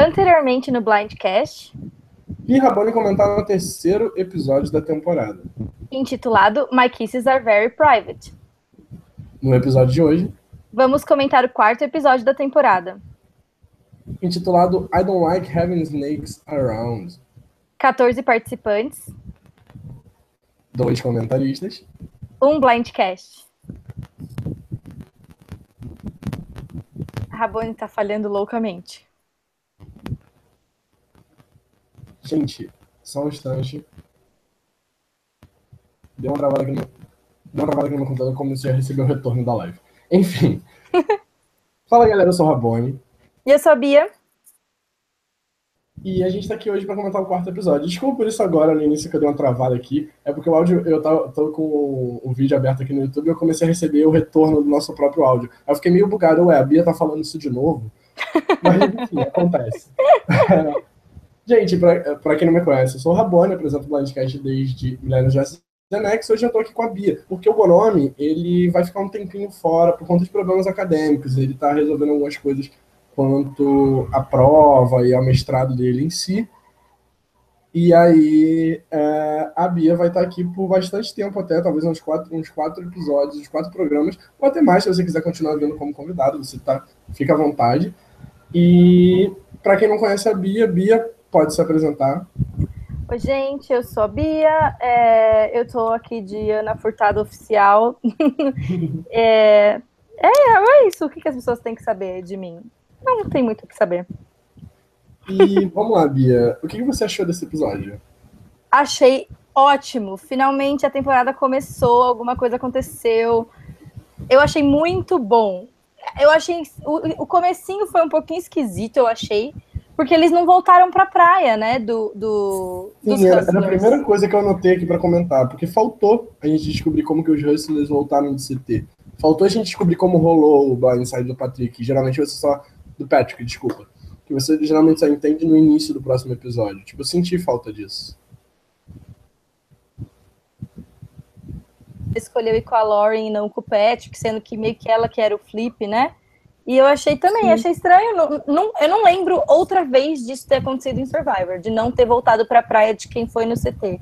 Anteriormente no Blindcast. E Rabone comentar no terceiro episódio da temporada. Intitulado My Kisses Are Very Private. No episódio de hoje. Vamos comentar o quarto episódio da temporada. Intitulado I Don't Like Having Snakes Around. 14 participantes. Dois comentaristas. Um Blindcast. A Rabone tá falhando loucamente. Gente, só um instante. Deu uma travada aqui no, Deu uma travada aqui no meu computador como se já recebeu o retorno da live. Enfim. Fala galera, eu sou o Rabone. E eu sou a Bia. E a gente tá aqui hoje para comentar o quarto episódio. Desculpa por isso agora, no início que eu dei uma travada aqui. É porque o áudio, eu tava, tô com o, vídeo aberto aqui no YouTube e eu comecei a receber o retorno do nosso próprio áudio. Aí eu fiquei meio bugado. Ué, a Bia tá falando isso de novo? Mas enfim, acontece. gente, para quem não me conhece, eu sou o Rabone, apresento o Blindcast desde Milênios de Zenex. Hoje eu tô aqui com a Bia, porque o Bonome, ele vai ficar um tempinho fora por conta de problemas acadêmicos. Ele tá resolvendo algumas coisas quanto à prova e ao mestrado dele em si. E aí é, a Bia vai estar aqui por bastante tempo até, talvez uns quatro, uns quatro episódios, uns quatro programas, ou até mais, se você quiser continuar vindo como convidado, você tá, fica à vontade. E para quem não conhece a Bia, Bia pode se apresentar. Oi, gente, eu sou a Bia, é, eu tô aqui de Ana Furtado Oficial. é, é, é isso, o que, que as pessoas têm que saber de mim? Não tem muito o que saber. E vamos lá, Bia. O que você achou desse episódio? Achei ótimo. Finalmente a temporada começou, alguma coisa aconteceu. Eu achei muito bom. Eu achei. O, o comecinho foi um pouquinho esquisito, eu achei. Porque eles não voltaram pra praia, né? Do, do, Sim, era, era, a primeira coisa que eu anotei aqui para comentar. Porque faltou a gente descobrir como que os Hustlers voltaram de CT. Faltou a gente descobrir como rolou o blindside do Patrick. Geralmente você só do Patrick, desculpa. Que você geralmente só entende no início do próximo episódio. Tipo, eu senti falta disso. Escolheu ir com a Lauren e não com o Patrick, sendo que meio que ela que era o Flip, né? E eu achei também, Sim. achei estranho. Não, não, eu não lembro outra vez disso ter acontecido em Survivor, de não ter voltado pra praia de quem foi no CT.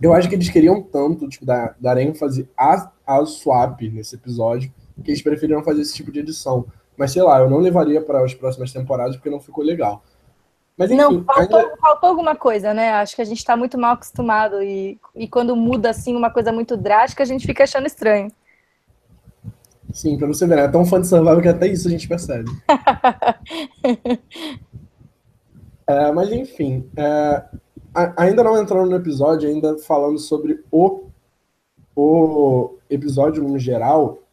Eu acho que eles queriam tanto, tipo, dar, dar ênfase a, a swap nesse episódio, que eles preferiram fazer esse tipo de edição. Mas sei lá, eu não levaria para as próximas temporadas porque não ficou legal. Mas, enfim, não, faltou, ainda... faltou, alguma coisa, né? Acho que a gente está muito mal acostumado e, e quando muda assim uma coisa muito drástica, a gente fica achando estranho. Sim, pra você ver, né? é tão fã de Survival que até isso a gente percebe. é, mas enfim, é, ainda não entrando no episódio, ainda falando sobre o, o episódio no geral,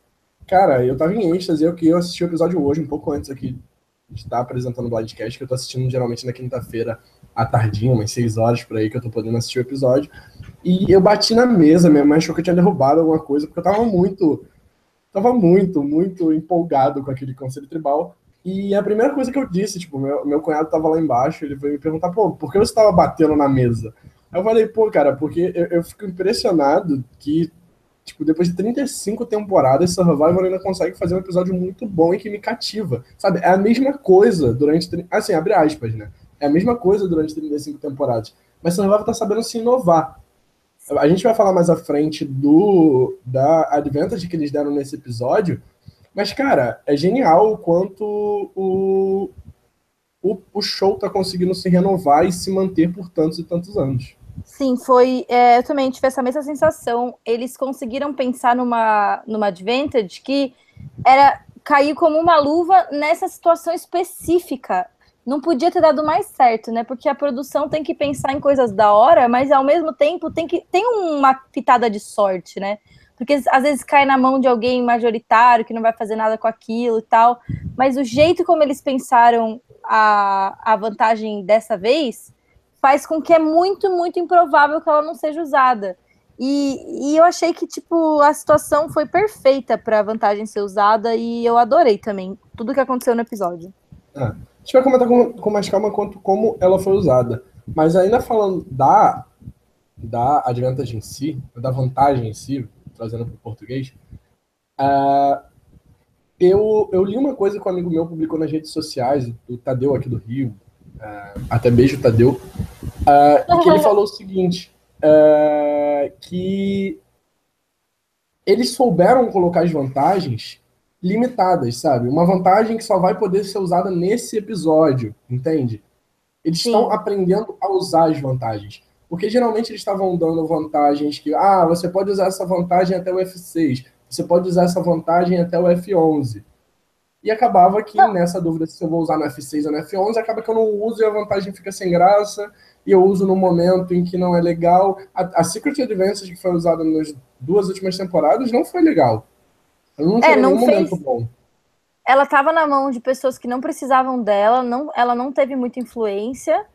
Cara, eu tava em êxtase, eu que eu assisti o episódio hoje, um pouco antes aqui de estar apresentando o Blindcast, que eu tô assistindo geralmente na quinta-feira à tardinha, umas seis horas por aí, que eu tô podendo assistir o episódio. E eu bati na mesa, minha mãe achou que eu tinha derrubado alguma coisa, porque eu tava muito, tava muito, muito empolgado com aquele conselho tribal. E a primeira coisa que eu disse, tipo, meu, meu cunhado tava lá embaixo, ele veio me perguntar, pô, por que você tava batendo na mesa? Eu falei, pô, cara, porque eu, eu fico impressionado que Tipo, depois de 35 temporadas, Survivor ainda consegue fazer um episódio muito bom e que me cativa. Sabe? É a mesma coisa durante. Assim, abre aspas, né? É a mesma coisa durante 35 temporadas. Mas Survivor tá sabendo se inovar. A gente vai falar mais à frente do da advantage que eles deram nesse episódio. Mas, cara, é genial o quanto o, o, o show tá conseguindo se renovar e se manter por tantos e tantos anos. Sim, foi. É, eu também tive essa mesma sensação. Eles conseguiram pensar numa, numa advantage que era cair como uma luva nessa situação específica. Não podia ter dado mais certo, né? Porque a produção tem que pensar em coisas da hora, mas ao mesmo tempo tem que tem uma pitada de sorte, né? Porque às vezes cai na mão de alguém majoritário que não vai fazer nada com aquilo e tal. Mas o jeito como eles pensaram a, a vantagem dessa vez faz com que é muito, muito improvável que ela não seja usada. E, e eu achei que, tipo, a situação foi perfeita para a vantagem ser usada e eu adorei também tudo que aconteceu no episódio. É. A gente vai comentar com, com mais calma quanto como ela foi usada. Mas ainda falando da, da advantage em si, da vantagem em si, trazendo para o português, uh, eu, eu li uma coisa que um amigo meu publicou nas redes sociais, o Tadeu aqui do Rio, uh, até beijo, Tadeu, uh, que ele falou o seguinte, que eles souberam colocar as vantagens limitadas, sabe? Uma vantagem que só vai poder ser usada nesse episódio, entende? Eles estão aprendendo a usar as vantagens. Porque geralmente eles estavam dando vantagens que, ah, você pode usar essa vantagem até o F6, você pode usar essa vantagem até o F11. E acabava que não. nessa dúvida se eu vou usar no F6 ou no F11, acaba que eu não uso e a vantagem fica sem graça, e eu uso no momento em que não é legal. A, a Secret Advantage que foi usada nas duas últimas temporadas não foi legal. Não é, não fez... bom. Ela estava na mão de pessoas que não precisavam dela, não, ela não teve muita influência.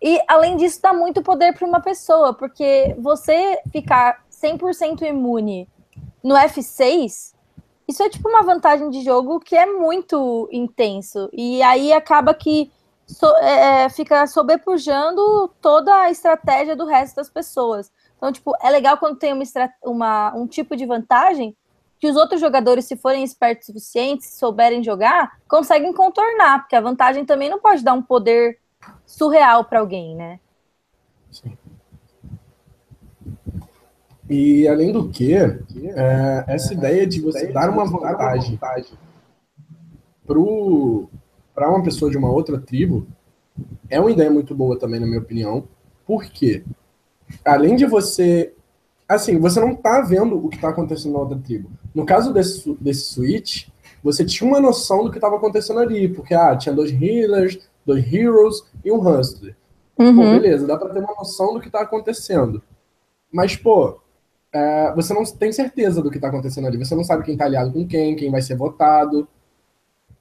E, além disso, dá muito poder para uma pessoa, porque você ficar 100% imune no F6, isso é tipo uma vantagem de jogo que é muito intenso. E aí acaba que so, é, é, fica sobrepujando toda a estratégia do resto das pessoas. Então, tipo, é legal quando tem uma, uma, um tipo de vantagem que os outros jogadores, se forem espertos o suficiente, se souberem jogar, conseguem contornar, porque a vantagem também não pode dar um poder surreal para alguém, né? Sim. E além do que, é, essa ideia de você dar uma vantagem para uma pessoa de uma outra tribo é uma ideia muito boa também, na minha opinião. Porque, além de você. Assim, você não tá vendo o que tá acontecendo na outra tribo. No caso desse, desse switch, você tinha uma noção do que estava acontecendo ali. Porque, ah, tinha dois healers, dois heroes e um hustler. Uhum. Pô, beleza, dá pra ter uma noção do que tá acontecendo. Mas, pô, é, você não tem certeza do que está acontecendo ali. Você não sabe quem está aliado com quem, quem vai ser votado.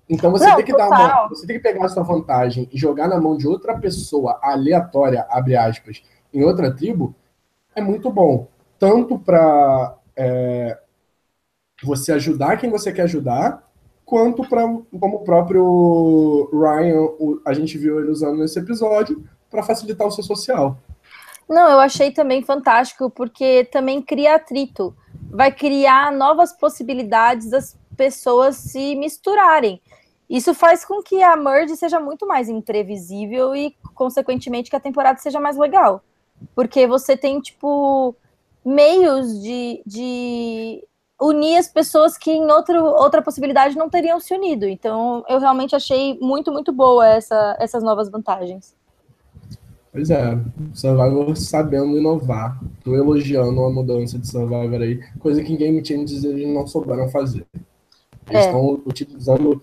Então você não, tem que total. dar uma, você tem que pegar a sua vantagem e jogar na mão de outra pessoa aleatória, abre aspas, em outra tribo, é muito bom. Tanto para é, você ajudar quem você quer ajudar, quanto para como o próprio Ryan, o, a gente viu ele usando nesse episódio, para facilitar o seu social. Não, eu achei também fantástico, porque também cria atrito. Vai criar novas possibilidades das pessoas se misturarem. Isso faz com que a merge seja muito mais imprevisível e, consequentemente, que a temporada seja mais legal. Porque você tem, tipo, meios de, de unir as pessoas que em outro, outra possibilidade não teriam se unido. Então, eu realmente achei muito, muito boa essa, essas novas vantagens. Pois é, Survivor sabendo inovar. Tô elogiando a mudança de Survivor aí, coisa que em Game Changers eles não souberam fazer. Eles é. estão utilizando.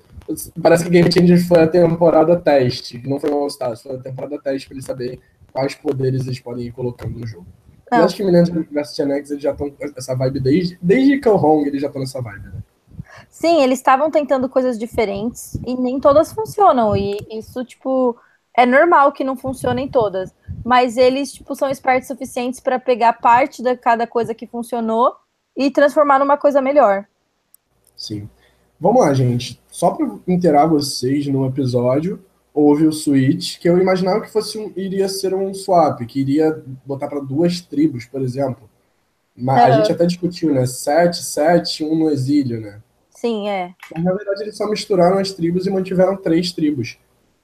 Parece que Game Changers foi a temporada teste, não foi um All foi a temporada teste para eles saberem quais poderes eles podem ir colocando no jogo. Eu acho que Millennium vs Genex eles já estão essa vibe desde, desde Kill Hong, eles já estão nessa vibe, né? Sim, eles estavam tentando coisas diferentes e nem todas funcionam. E isso, tipo, é normal que não funcionem todas, mas eles tipo são espertos suficientes para pegar parte de cada coisa que funcionou e transformar numa coisa melhor. Sim. Vamos lá, gente. Só para inteirar vocês no episódio, houve o switch, que eu imaginava que fosse um, iria ser um swap, que iria botar para duas tribos, por exemplo. Mas é. a gente até discutiu, né? Sete, sete, um no exílio, né? Sim, é. Mas, na verdade, eles só misturaram as tribos e mantiveram três tribos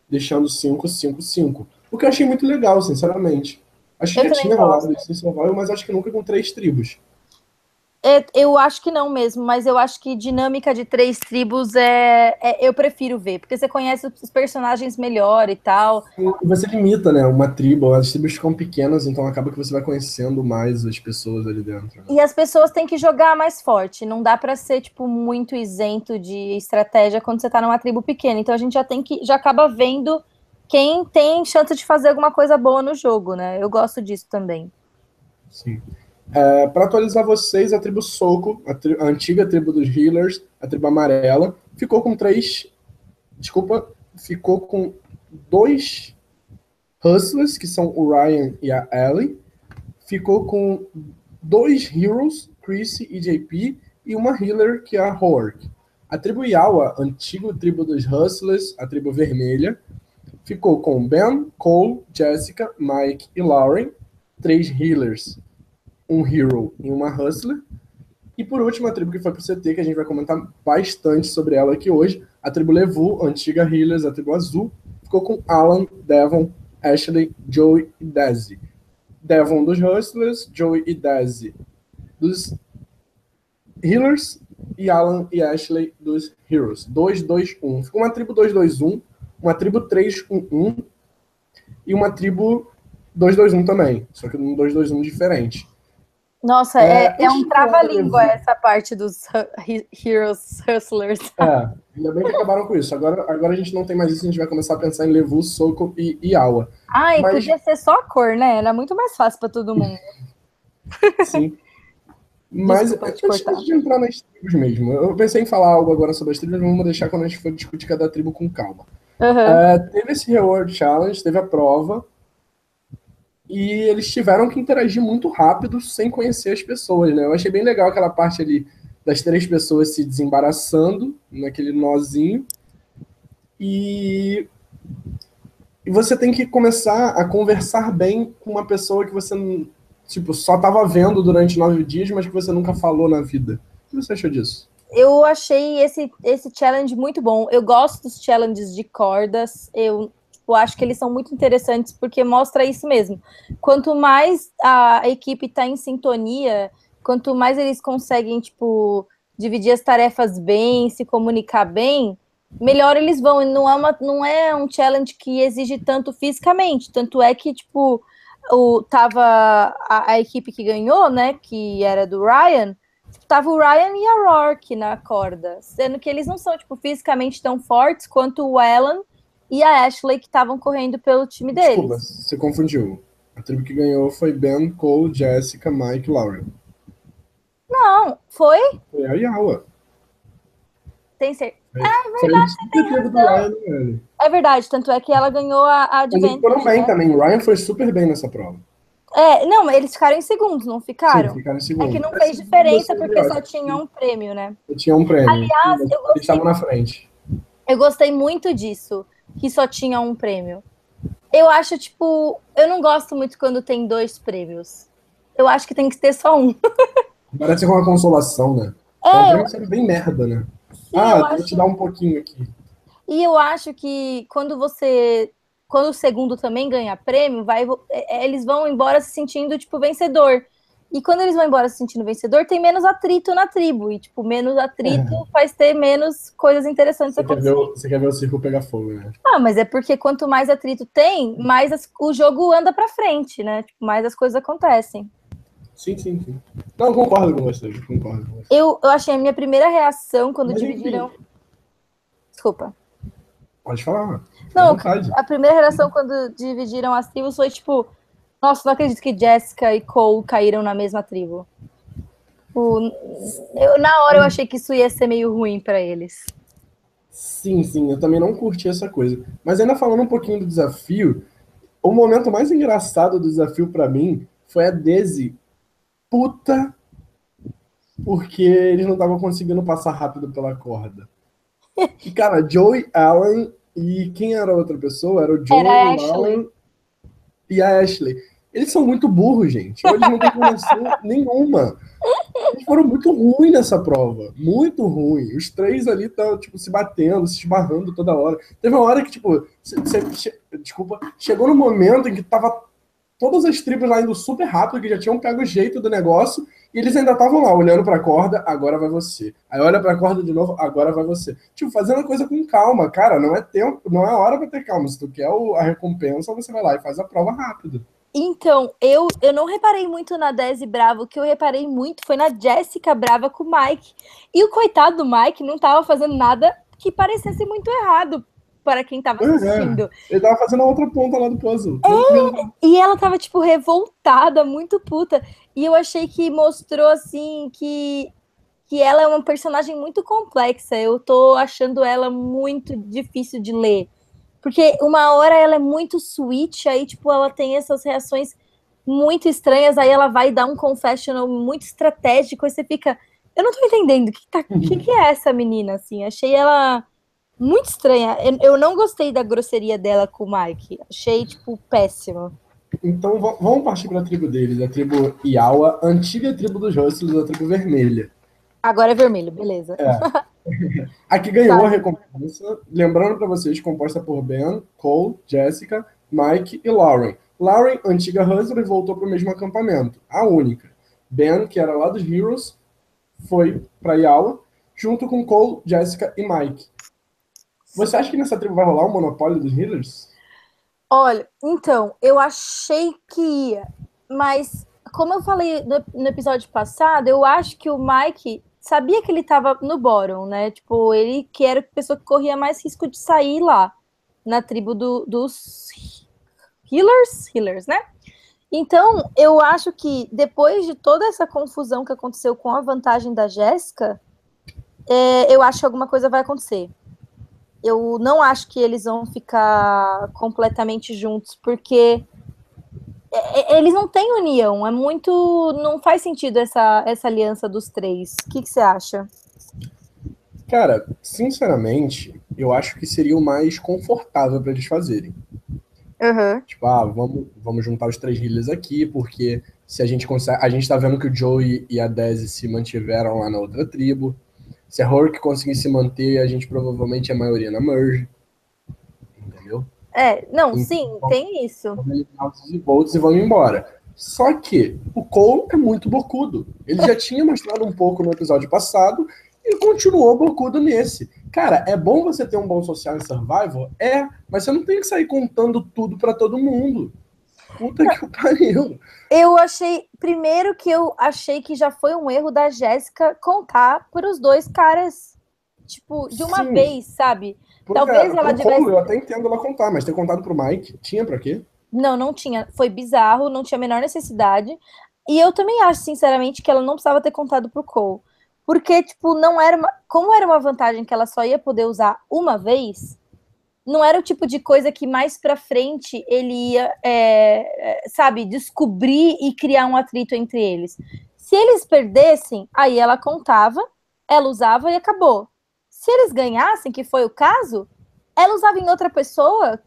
deixando 5, 5, 5. O que eu achei muito legal, sinceramente. Acho que eu já tinha rolado isso em Survival, mas acho que nunca com três tribos. É, eu acho que não mesmo, mas eu acho que dinâmica de três tribos é, é, eu prefiro ver, porque você conhece os personagens melhor e tal. Você limita, né? Uma tribo, as tribos ficam pequenas, então acaba que você vai conhecendo mais as pessoas ali dentro. Né? E as pessoas têm que jogar mais forte, não dá para ser tipo muito isento de estratégia quando você tá numa tribo pequena. Então a gente já tem que já acaba vendo quem tem chance de fazer alguma coisa boa no jogo, né? Eu gosto disso também. Sim. É, para atualizar vocês, a tribo Soco, a, tri a, antiga tribo dos Healers, a tribo amarela, ficou com três. Desculpa, ficou com dois Hustlers, que são o Ryan e a Ellie. Ficou com dois Heroes, Chrissy e JP, e uma Healer, que é a Hork. A tribo Yawa, antiga tribo dos Hustlers, a tribo vermelha, ficou com Ben, Cole, Jessica, Mike e Lauren, três Healers um Hero e uma Hustler. E por último, a tribo que foi pro CT, que a gente vai comentar bastante sobre ela aqui hoje, a tribo Levu, antiga Healers, a tribo azul, ficou com Alan, Devon, Ashley, Joey e Desi. Devon dos Hustlers, Joey e Desi dos Healers e Alan e Ashley dos Heroes. 2-2-1. Ficou uma tribo 2-2-1, uma tribo 3-1-1 e uma tribo 2-2-1 também, só que um 2-2-1 diferente. Nossa, é, é, é um trava-língua essa parte dos Heroes Hustlers. É, ainda bem que acabaram com isso. Agora, agora a gente não tem mais isso, a gente vai começar a pensar em Levu, Soco e, e Awa. Ah, e Mas... podia ser só a cor, né? Era muito mais fácil para todo mundo. Sim. Mas antes de entrar nas tribos mesmo, eu pensei em falar algo agora sobre as tribos, mas vamos deixar quando a gente for discutir cada tribo com calma. Uhum. teve esse Reward Challenge, teve a prova, e eles tiveram que interagir muito rápido sem conhecer as pessoas, né? Eu achei bem legal aquela parte ali das três pessoas se desembaraçando naquele nozinho. E, e você tem que começar a conversar bem com uma pessoa que você tipo, só estava vendo durante nove dias, mas que você nunca falou na vida. O que você achou disso? Eu achei esse, esse challenge muito bom. Eu gosto dos challenges de cordas. Eu tipo, acho que eles são muito interessantes porque mostra isso mesmo. Quanto mais a equipe está em sintonia, quanto mais eles conseguem, tipo, dividir as tarefas bem, se comunicar bem, melhor eles vão. E não é, uma, não é um challenge que exige tanto fisicamente. Tanto é que, tipo, o, tava a, a, equipe que ganhou, né? Que era do Ryan, tava o Ryan e a Rourke na corda, sendo que eles não são, tipo, fisicamente tão fortes quanto o Alan e a Ashley, que estavam correndo pelo time deles. Desculpa, você confundiu. A tribo que ganhou foi Ben, Cole, Jessica, Mike e Lauren. Não, foi? Foi a Yawa. Tem certeza. É verdade, tem É verdade, tanto é que ela ganhou a, a Adventure. foram bem né? também. O Ryan foi super bem nessa prova. É, não, eles ficaram em segundos, não ficaram? Sim, ficaram em segundos. É que não fez diferença porque só tinha um prêmio, né? Tinha um prêmio. Aliás, eu gostei, eles estavam na frente. Eu gostei muito disso, que só tinha um prêmio. Eu acho, tipo, eu não gosto muito quando tem dois prêmios. Eu acho que tem que ter só um. Parece uma consolação, né? É, é um bem merda, né? ah, vou acho... te dar um pouquinho aqui. E eu acho que quando você. Quando o segundo também ganha prêmio, vai, é, é, eles vão embora se sentindo, tipo, vencedor. E quando eles vão embora se sentindo vencedor, tem menos atrito na tribo. E, tipo, menos atrito é. faz ter menos coisas interessantes você quer, ver o, você quer ver o circo pegar fogo, né? Ah, mas é porque quanto mais atrito tem, mais as, o jogo anda pra frente, né? Tipo, mais as coisas acontecem. Sim, sim, sim. Não, concordo com você, concordo com você. Eu, eu achei a minha primeira reação quando Mas, dividiram. Enfim. Desculpa. Pode falar. Não, a primeira reação quando dividiram as tribos foi tipo, nossa, não acredito que Jessica e Cole caíram na mesma tribo. O, eu, na hora eu achei que isso ia ser meio ruim para eles. Sim, sim, eu também não curti essa coisa. Mas ainda falando um pouquinho do desafio, o momento mais engraçado do desafio para mim foi a Daisy puta porque eles não estavam conseguindo passar rápido pela corda. E, cara, Joey Allen e quem era a outra pessoa? Era o Joey Allen e a Ashley. Eles são muito burros, gente. Eles não têm condição nenhuma. Eles foram muito ruins nessa prova. Muito ruim. Os três ali estão, tipo, se batendo, se esbarrando toda hora. Teve uma hora que, tipo, desculpa, chegou no momento em que tava todas as tribos lá indo super rápido, que já tinham pego o jeito do negócio, e eles ainda estavam lá, olhando pra corda, agora vai você. Aí olha pra corda de novo, agora vai você. Tipo, fazendo a coisa com calma, cara, não é tempo, não é hora pra ter calma. Se tu quer a recompensa, você vai lá e faz a prova rápido. Então, eu, eu não reparei muito na Desi Bravo, o que eu reparei muito foi na Jéssica Brava com o Mike. E o coitado do Mike não tava fazendo nada que parecesse muito errado para quem tava é, assistindo. É. Ele tava fazendo a outra ponta lá do puzzle. É, e ela tava, tipo, revoltada, muito puta. E eu achei que mostrou, assim, que, que ela é uma personagem muito complexa. Eu tô achando ela muito difícil de ler. Porque uma hora ela é muito sweet, aí, tipo, ela tem essas reações muito estranhas, aí ela vai dar um confessional muito estratégico, e você fica. Eu não tô entendendo o que, tá, que, que é essa menina, assim. Achei ela muito estranha. Eu não gostei da grosseria dela com o Mike. Achei, tipo, péssimo. Então vamos partir para a tribo deles, a tribo Iawa, antiga tribo dos Rustlers, a tribo vermelha. Agora é vermelho, beleza. É. Aqui ganhou tá. a recompensa. Lembrando para vocês, composta por Ben, Cole, Jessica, Mike e Lauren. Lauren, antiga Hustler, voltou para o mesmo acampamento, a única. Ben, que era lá dos Heroes, foi para Yala, junto com Cole, Jessica e Mike. Você acha que nessa tribo vai rolar um monopólio dos healers? Olha, então, eu achei que ia, mas como eu falei no, no, episódio passado, eu acho que o Mike sabia que ele estava no bottom, né? Tipo, ele que era a pessoa que corria mais risco de sair lá, na tribo do, dos healers, healers, né? Então, eu acho que depois de toda essa confusão que aconteceu com a vantagem da Jéssica, é, eu acho que alguma coisa vai acontecer eu não acho que eles vão ficar completamente juntos, porque eles não têm união. É muito. Não faz sentido essa, essa aliança dos três. O que, que você acha? Cara, sinceramente, eu acho que seria o mais confortável para eles fazerem. Uhum. Tipo, ah, vamos, vamos juntar os três healers aqui, porque se a gente consegue. A gente tá vendo que o Joey e a Desi se mantiveram lá na outra tribo. Se a Hork conseguir se manter, a gente provavelmente é a maioria na merge. É, não, então, sim, tem isso. Os volts e vamos embora. Só que o Cole é muito bocudo. Ele já tinha mostrado um pouco no episódio passado e continuou bocudo nesse. Cara, é bom você ter um bom social em survival? É, mas você não tem que sair contando tudo para todo mundo. Puta que pariu. Eu achei, primeiro que eu achei que já foi um erro da Jéssica contar para os dois caras, tipo, de uma Sim. vez, sabe? Talvez ela tivesse. Eu até entendo ela contar, mas ter contado pro Mike, tinha para quê? Não, não tinha. Foi bizarro, não tinha a menor necessidade. E eu também acho, sinceramente, que ela não precisava ter contado pro Cole. Porque, tipo, não era uma. Como era uma vantagem que ela só ia poder usar uma vez, não era o tipo de coisa que mais para frente ele ia, é, é, sabe, descobrir e criar um atrito entre eles. Se eles perdessem, aí ela contava, ela usava e acabou. Se eles ganhassem, que foi o caso, ela usava em outra pessoa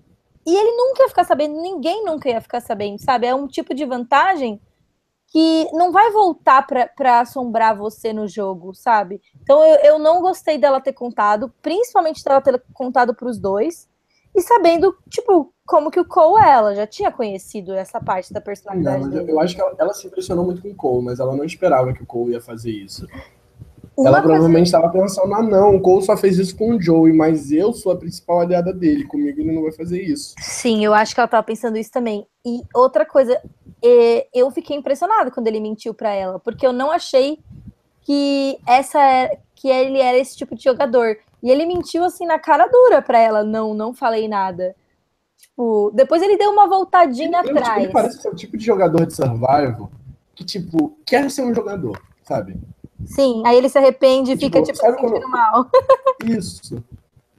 e ele nunca ia ficar sabendo, ninguém nunca ia ficar sabendo, sabe? É um tipo de vantagem que não vai voltar para assombrar você no jogo, sabe? Então eu, eu não gostei dela ter contado, principalmente dela ter contado para os dois e sabendo, tipo, como que o Cole é. Ela já tinha conhecido essa parte da personalidade não, dele. Eu acho que ela, ela, se impressionou muito com o Cole, mas ela não esperava que o Cole ia fazer isso. Uma ela provavelmente estava pensando, ah não, o Cole só fez isso com o Joey, mas eu sou a principal aliada dele, comigo ele não vai fazer isso. Sim, eu acho que ela estava pensando isso também. E outra coisa, é, eu fiquei impressionada quando ele mentiu para ela, porque eu não achei que essa é, que ele era esse tipo de jogador. E ele mentiu assim na cara dura pra ela, não, não falei nada. Tipo, depois ele deu uma voltadinha ele, atrás. Ele parece ser o tipo de jogador de survival que, tipo, quer ser um jogador, sabe? Sim, aí ele se arrepende e tipo, fica, tipo, se sentindo quando... mal. Isso.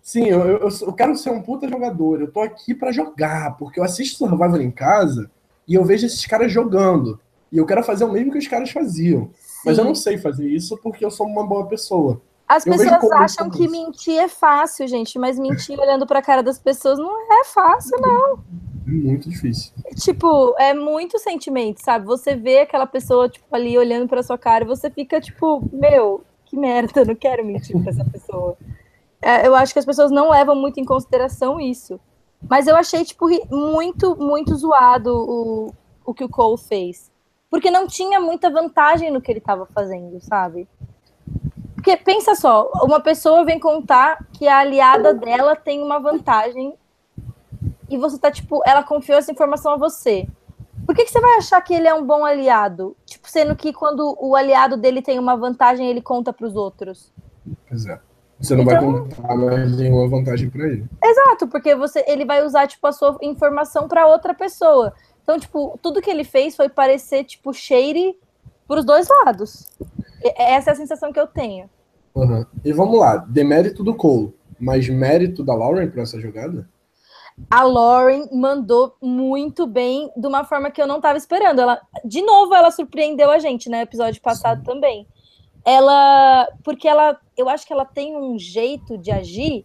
Sim, eu, eu, eu, quero ser um puta jogador. Eu tô aqui para jogar, porque eu assisto Survival em casa e eu vejo esses caras jogando. E eu quero fazer o mesmo que os caras faziam. Sim. Mas eu não sei fazer isso porque eu sou uma boa pessoa. As eu pessoas acham que mentir é fácil, gente, mas mentir olhando para a cara das pessoas não é fácil, não. É muito difícil. Tipo, é muito sentimento, sabe? Você vê aquela pessoa, tipo, ali olhando para sua cara e você fica, tipo, meu, que merda, não quero mentir para essa pessoa. É, eu acho que as pessoas não levam muito em consideração isso. Mas eu achei, tipo, muito, muito zoado o, o que o Cole fez. Porque não tinha muita vantagem no que ele estava fazendo, sabe? Porque pensa só, uma pessoa vem contar que a aliada dela tem uma vantagem e você tá tipo, ela confiou essa informação a você. Por que, que você vai achar que ele é um bom aliado? Tipo, sendo que quando o aliado dele tem uma vantagem, ele conta para os outros. Pois é. Você não então, vai contar mais nenhuma vantagem para ele. Exato, porque você, ele vai usar tipo a sua informação para outra pessoa. Então, tipo, tudo que ele fez foi parecer tipo shady para os dois lados. Essa é a sensação que eu tenho. Uhum. E vamos lá, demérito do Cole, mas mérito da Lauren para essa jogada? A Lauren mandou muito bem, de uma forma que eu não estava esperando. Ela, de novo, ela surpreendeu a gente, né? Episódio passado Sim. também. Ela, porque ela, eu acho que ela tem um jeito de agir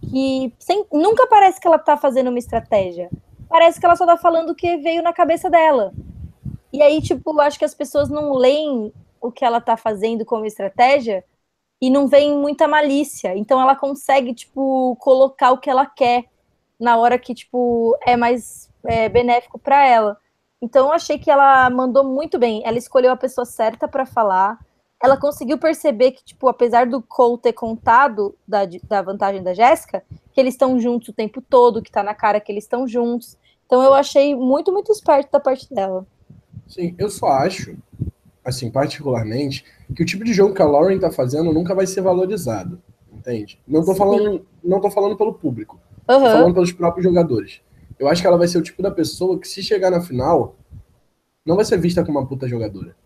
que sem, nunca parece que ela tá fazendo uma estratégia. Parece que ela só tá falando o que veio na cabeça dela. E aí, tipo, eu acho que as pessoas não leem o que ela tá fazendo como estratégia e não vem muita malícia. Então ela consegue, tipo, colocar o que ela quer na hora que, tipo, é mais é, benéfico para ela. Então eu achei que ela mandou muito bem. Ela escolheu a pessoa certa para falar. Ela conseguiu perceber que, tipo, apesar do Cole ter contado da, da vantagem da Jéssica, que eles estão juntos o tempo todo, que tá na cara que eles estão juntos. Então eu achei muito, muito esperto da parte dela. Sim, eu só acho, assim, particularmente, que o tipo de jogo que a Lauren tá fazendo nunca vai ser valorizado. Entende? Não tô falando, não tô falando pelo público. Uhum. Tô falando pelos próprios jogadores. Eu acho que ela vai ser o tipo da pessoa que, se chegar na final, não vai ser vista como uma puta jogadora.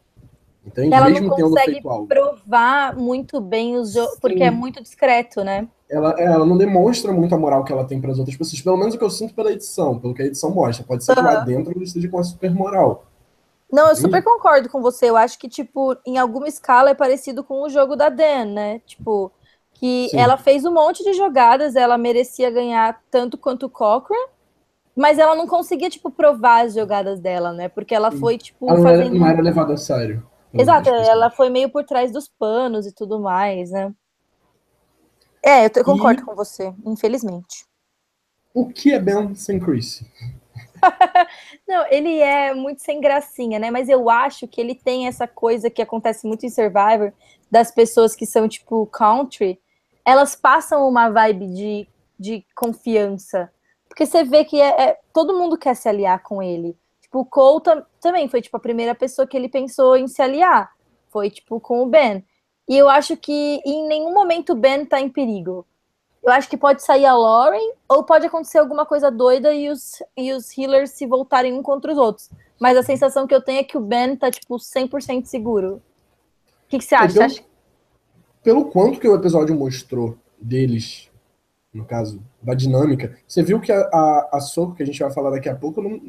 Entende? Ela Mesmo não consegue provar muito bem os jogos, porque é muito discreto, né? Ela, é, ela não demonstra muito a moral que ela tem para as outras pessoas, pelo menos o que eu sinto pela edição, pelo que a edição mostra. Pode ser uhum. que lá dentro ele esteja com uma super moral. Não, eu super concordo com você. Eu acho que, tipo, em alguma escala é parecido com o jogo da Dan, né? Tipo, que Sim. ela fez um monte de jogadas, ela merecia ganhar tanto quanto o Cochrane, mas ela não conseguia, tipo, provar as jogadas dela, né? Porque ela foi, tipo. Ela fazendo... não era levada a sério. Exato, ela foi meio por trás dos panos e tudo mais, né? É, eu, concordo e... com você, infelizmente. O que é Ben sem Chris? não, ele é muito sem gracinha, né? Mas eu acho que ele tem essa coisa que acontece muito em Survivor, das pessoas que são, tipo, country, elas passam uma vibe de, de confiança porque você vê que é, é, todo mundo quer se aliar com ele. Tipo, o Cole também foi tipo a primeira pessoa que ele pensou em se aliar. Foi tipo com o Ben. E eu acho que em nenhum momento o Ben tá em perigo. Eu acho que pode sair a Lauren, ou pode acontecer alguma coisa doida e os, e os healers se voltarem um contra os outros. Mas a sensação que eu tenho é que o Ben tá, tipo, 100% seguro. O que, que você acha? Pelo, acha? pelo quanto que o episódio mostrou deles no caso, da dinâmica. Você viu que a, a, a Soco, que a gente vai falar daqui a pouco, não,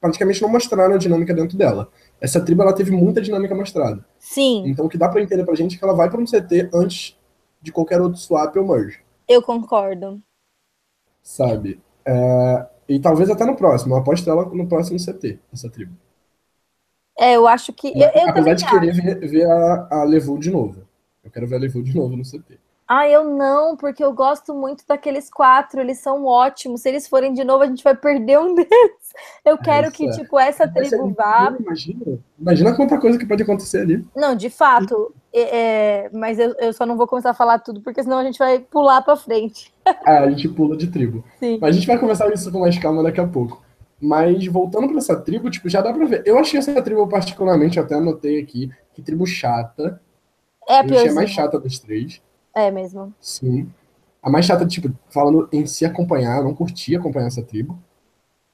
praticamente não mostraram a dinâmica dentro dela. Essa tribo ela teve muita dinâmica mostrada. Sim. Então o que dá para entender pra gente é que ela vai para um CT antes de qualquer outro swap ou merge. Eu concordo. Sabe? É, e talvez até no próximo. Eu aposto ela no próximo CT, essa tribo. É, eu acho que. Eu, eu Apesar de querer ver, ver, a, a Levu de novo. Eu quero ver a Levu de novo no CT. Ah, eu não, porque eu gosto muito daqueles quatro, eles são ótimos. Se eles forem de novo, a gente vai perder um deles. Eu quero que, tipo, essa tribo vá. Imagina, imagina quanta coisa que pode acontecer ali. Não, de fato. É, é, mas eu, eu só não vou começar a falar tudo, porque senão a gente vai pular pra frente. Ah, a gente pula de tribo. Sim. Mas a gente vai conversar isso com mais calma daqui a pouco. Mas voltando para essa tribo, tipo, já dá pra ver. Eu achei essa tribo particularmente, até anotei aqui, que tribo chata. É a mais chata dos três. É mesmo. Sim. A mais chata, tipo, falando em se acompanhar, eu não curti acompanhar essa tribo.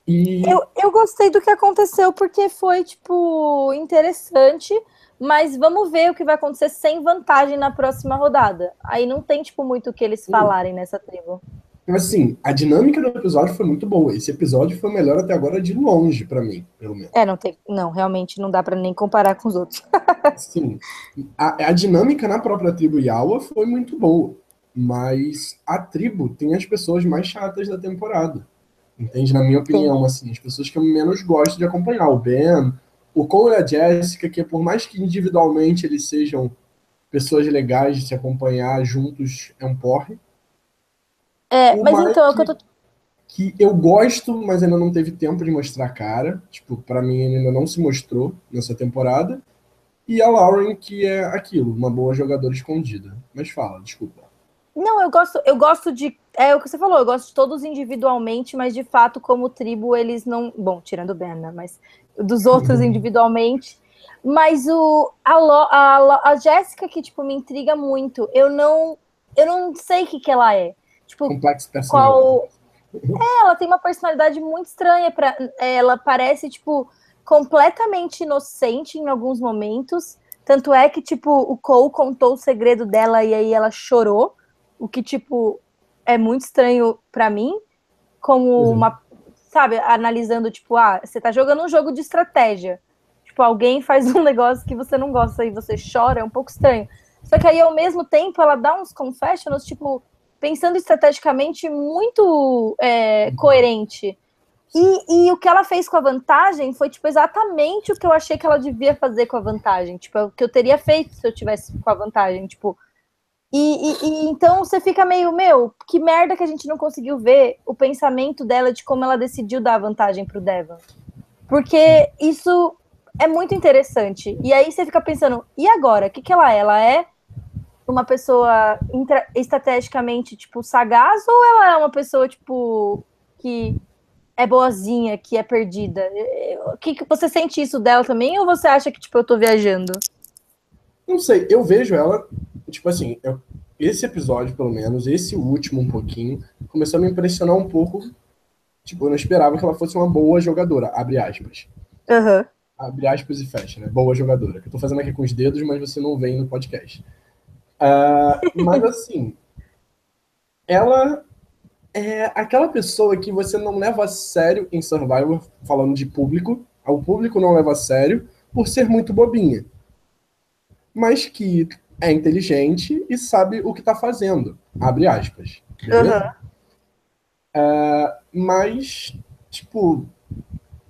E... Eu, eu gostei do que aconteceu porque foi, tipo, interessante, mas vamos ver o que vai acontecer sem vantagem na próxima rodada. Aí não tem, tipo, muito o que eles falarem nessa tribo. Mas assim, a dinâmica do episódio foi muito boa. Esse episódio foi o melhor até agora de longe, para mim, pelo menos. É, não tem. Não, realmente não dá para nem comparar com os outros. Sim. A, a, dinâmica na própria tribo Yawa foi muito boa. Mas a tribo tem as pessoas mais chatas da temporada. Entende? Na minha opinião, Sim. assim, as pessoas que eu menos gosto de acompanhar. O Ben, o Cole e a Jessica, que por mais que individualmente eles sejam pessoas legais de se acompanhar juntos, é um porre. É, mas então, é o que eu tô. Que eu gosto, mas ainda não teve tempo de mostrar a cara. Tipo, para mim ele ainda não se mostrou nessa temporada. E a Lauren, que é aquilo, uma boa jogadora escondida. Mas fala, desculpa. Não, eu gosto, eu gosto de. É o que você falou, eu gosto de todos individualmente, mas de fato, como tribo, eles não. Bom, tirando o Ben, né? Mas dos outros uhum. individualmente. Mas o, a, a, a Jéssica, que, tipo, me intriga muito. Eu não. Eu não sei o que, que ela é. Tipo, Complexo qual. É, ela tem uma personalidade muito estranha. Pra... Ela parece, tipo, completamente inocente em alguns momentos. Tanto é que, tipo, o Cole contou o segredo dela e aí ela chorou. O que, tipo, é muito estranho para mim. Como uhum. uma. Sabe, analisando, tipo, ah, você tá jogando um jogo de estratégia. Tipo, alguém faz um negócio que você não gosta e você chora, é um pouco estranho. Só que aí, ao mesmo tempo, ela dá uns confessionals, tipo, pensando estrategicamente muito é, coerente. E, e o que ela fez com a vantagem foi, tipo, exatamente o que eu achei que ela devia fazer com a vantagem. Tipo, é o que eu teria feito se eu tivesse com a vantagem, tipo. E, e, e, então você fica meio, meu, que merda que a gente não conseguiu ver o pensamento dela de como ela decidiu dar a vantagem pro Devon. Porque isso é muito interessante. E aí você fica pensando, e agora? O que, que ela é? Ela é uma pessoa estrategicamente, tipo, sagaz, ou ela é uma pessoa, tipo, que é boazinha, que é perdida? Que, que você sente isso dela também, ou você acha que, tipo, eu tô viajando? Não sei, eu vejo ela, tipo assim, eu, esse episódio, pelo menos, esse último um pouquinho, começou a me impressionar um pouco. Tipo, eu não esperava que ela fosse uma boa jogadora, abre aspas. Uhum. Abre aspas e fecha, né? Boa jogadora. Que eu tô fazendo aqui com os dedos, mas você não vem no podcast. Uh, mas assim, ela é aquela pessoa que você não leva a sério em Survivor, falando de público. O público não leva a sério por ser muito bobinha. Mas que é inteligente e sabe o que está fazendo. Abre aspas. Uhum. Uh, mas, tipo,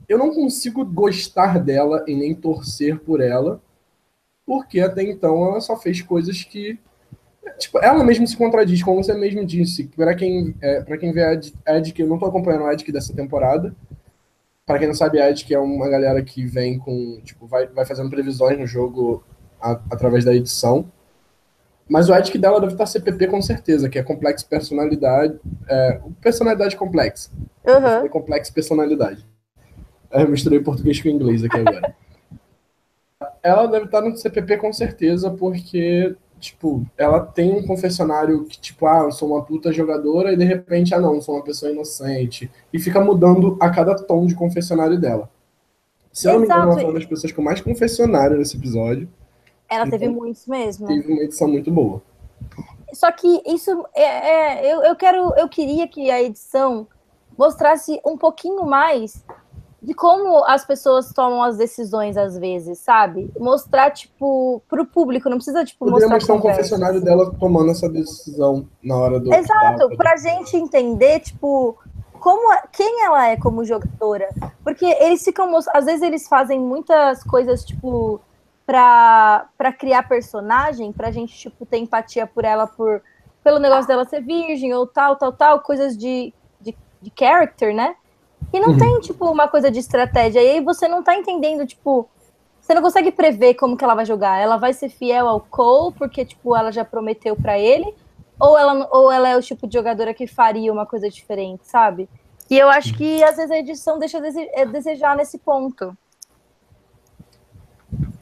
eu não consigo gostar dela e nem torcer por ela, porque até então ela só fez coisas que. Tipo, ela mesma se contradiz, como você mesmo disse. Para quem, é, pra quem vê a Ed, que eu não tô acompanhando a Ed dessa temporada. Para quem não sabe, a Ed é uma galera que vem com. Tipo, vai, vai fazendo previsões no jogo a, através da edição. Mas o Edic dela deve estar CPP com certeza, que é complexo personalidade. É, personalidade complexa. Uhum. Complexo personalidade. É, eu misturei português com inglês aqui agora. Ela deve estar no CPP com certeza, porque, tipo, ela tem um confessionário que, tipo, ah, eu sou uma puta jogadora, e de repente, ah, não, eu sou uma pessoa inocente. E fica mudando a cada tom de confessionário dela. Se eu não me engano, ela foi uma das pessoas com mais confessionário nesse episódio. Ela então, teve muitos mesmo. Teve uma edição muito boa. Só que isso é, é, eu, eu quero, eu queria que a edição mostrasse um pouquinho mais de como as pessoas tomam as decisões às vezes, sabe? Mostrar, tipo, pro público, não precisa, tipo, Poderia mostrar... mostrar um confessionário dela tomando essa decisão na hora do... Exato, da... pra gente entender, tipo, como, quem ela é como jogadora. Porque eles ficam, às vezes eles fazem muitas coisas, tipo, pra, pra criar personagem, pra gente, tipo, ter empatia por ela, por, pelo negócio dela ser virgem, ou tal, tal, tal, coisas de, de, de character, né? E não uhum. tem, tipo, uma coisa de estratégia. E aí você não tá entendendo, tipo, você não consegue prever como que ela vai jogar. Ela vai ser fiel ao Cole, porque, tipo, ela já prometeu para ele, ou ela, ou ela é o tipo de jogadora que faria uma coisa diferente, sabe? E eu acho que às vezes a edição deixa a desejar nesse ponto.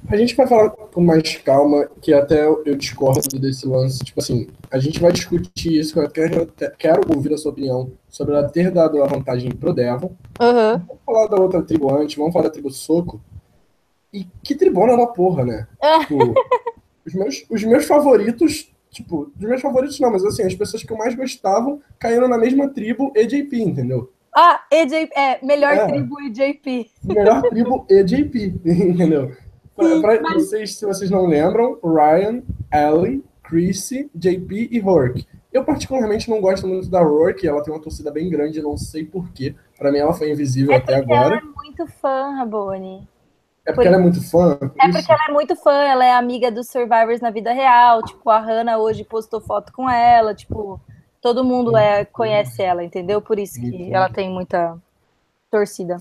A gente vai falar com mais calma, que até eu discordo desse lance. Tipo assim, a gente vai discutir isso, eu quero, quero ouvir a sua opinião sobre ela ter dado a vantagem pro Devon. Uhum. Vamos falar da outra tribo antes, vamos falar da tribo Soco. E que tribona da porra, né? É. tipo, os, meus, os meus favoritos, tipo, os meus favoritos não, mas assim, as pessoas que eu mais gostavam caíram na mesma tribo EJP, entendeu? Ah, EJP, é, melhor é, tribo EJP. Melhor tribo EJP, entendeu? Para mas... vocês, se vocês não lembram, Ryan, Ellie, Chrissy, JP e Rourke. Eu particularmente não gosto muito da Rourke, ela tem uma torcida bem grande, não sei porquê. Para mim ela foi invisível é até agora. Ela é muito fã, Rabone. É porque Por... ela é muito fã? É isso? porque ela é muito fã, ela é amiga dos Survivors na vida real. Tipo, a Hannah hoje postou foto com ela, tipo, todo mundo é, conhece ela, entendeu? Por isso que Entendi. ela tem muita torcida.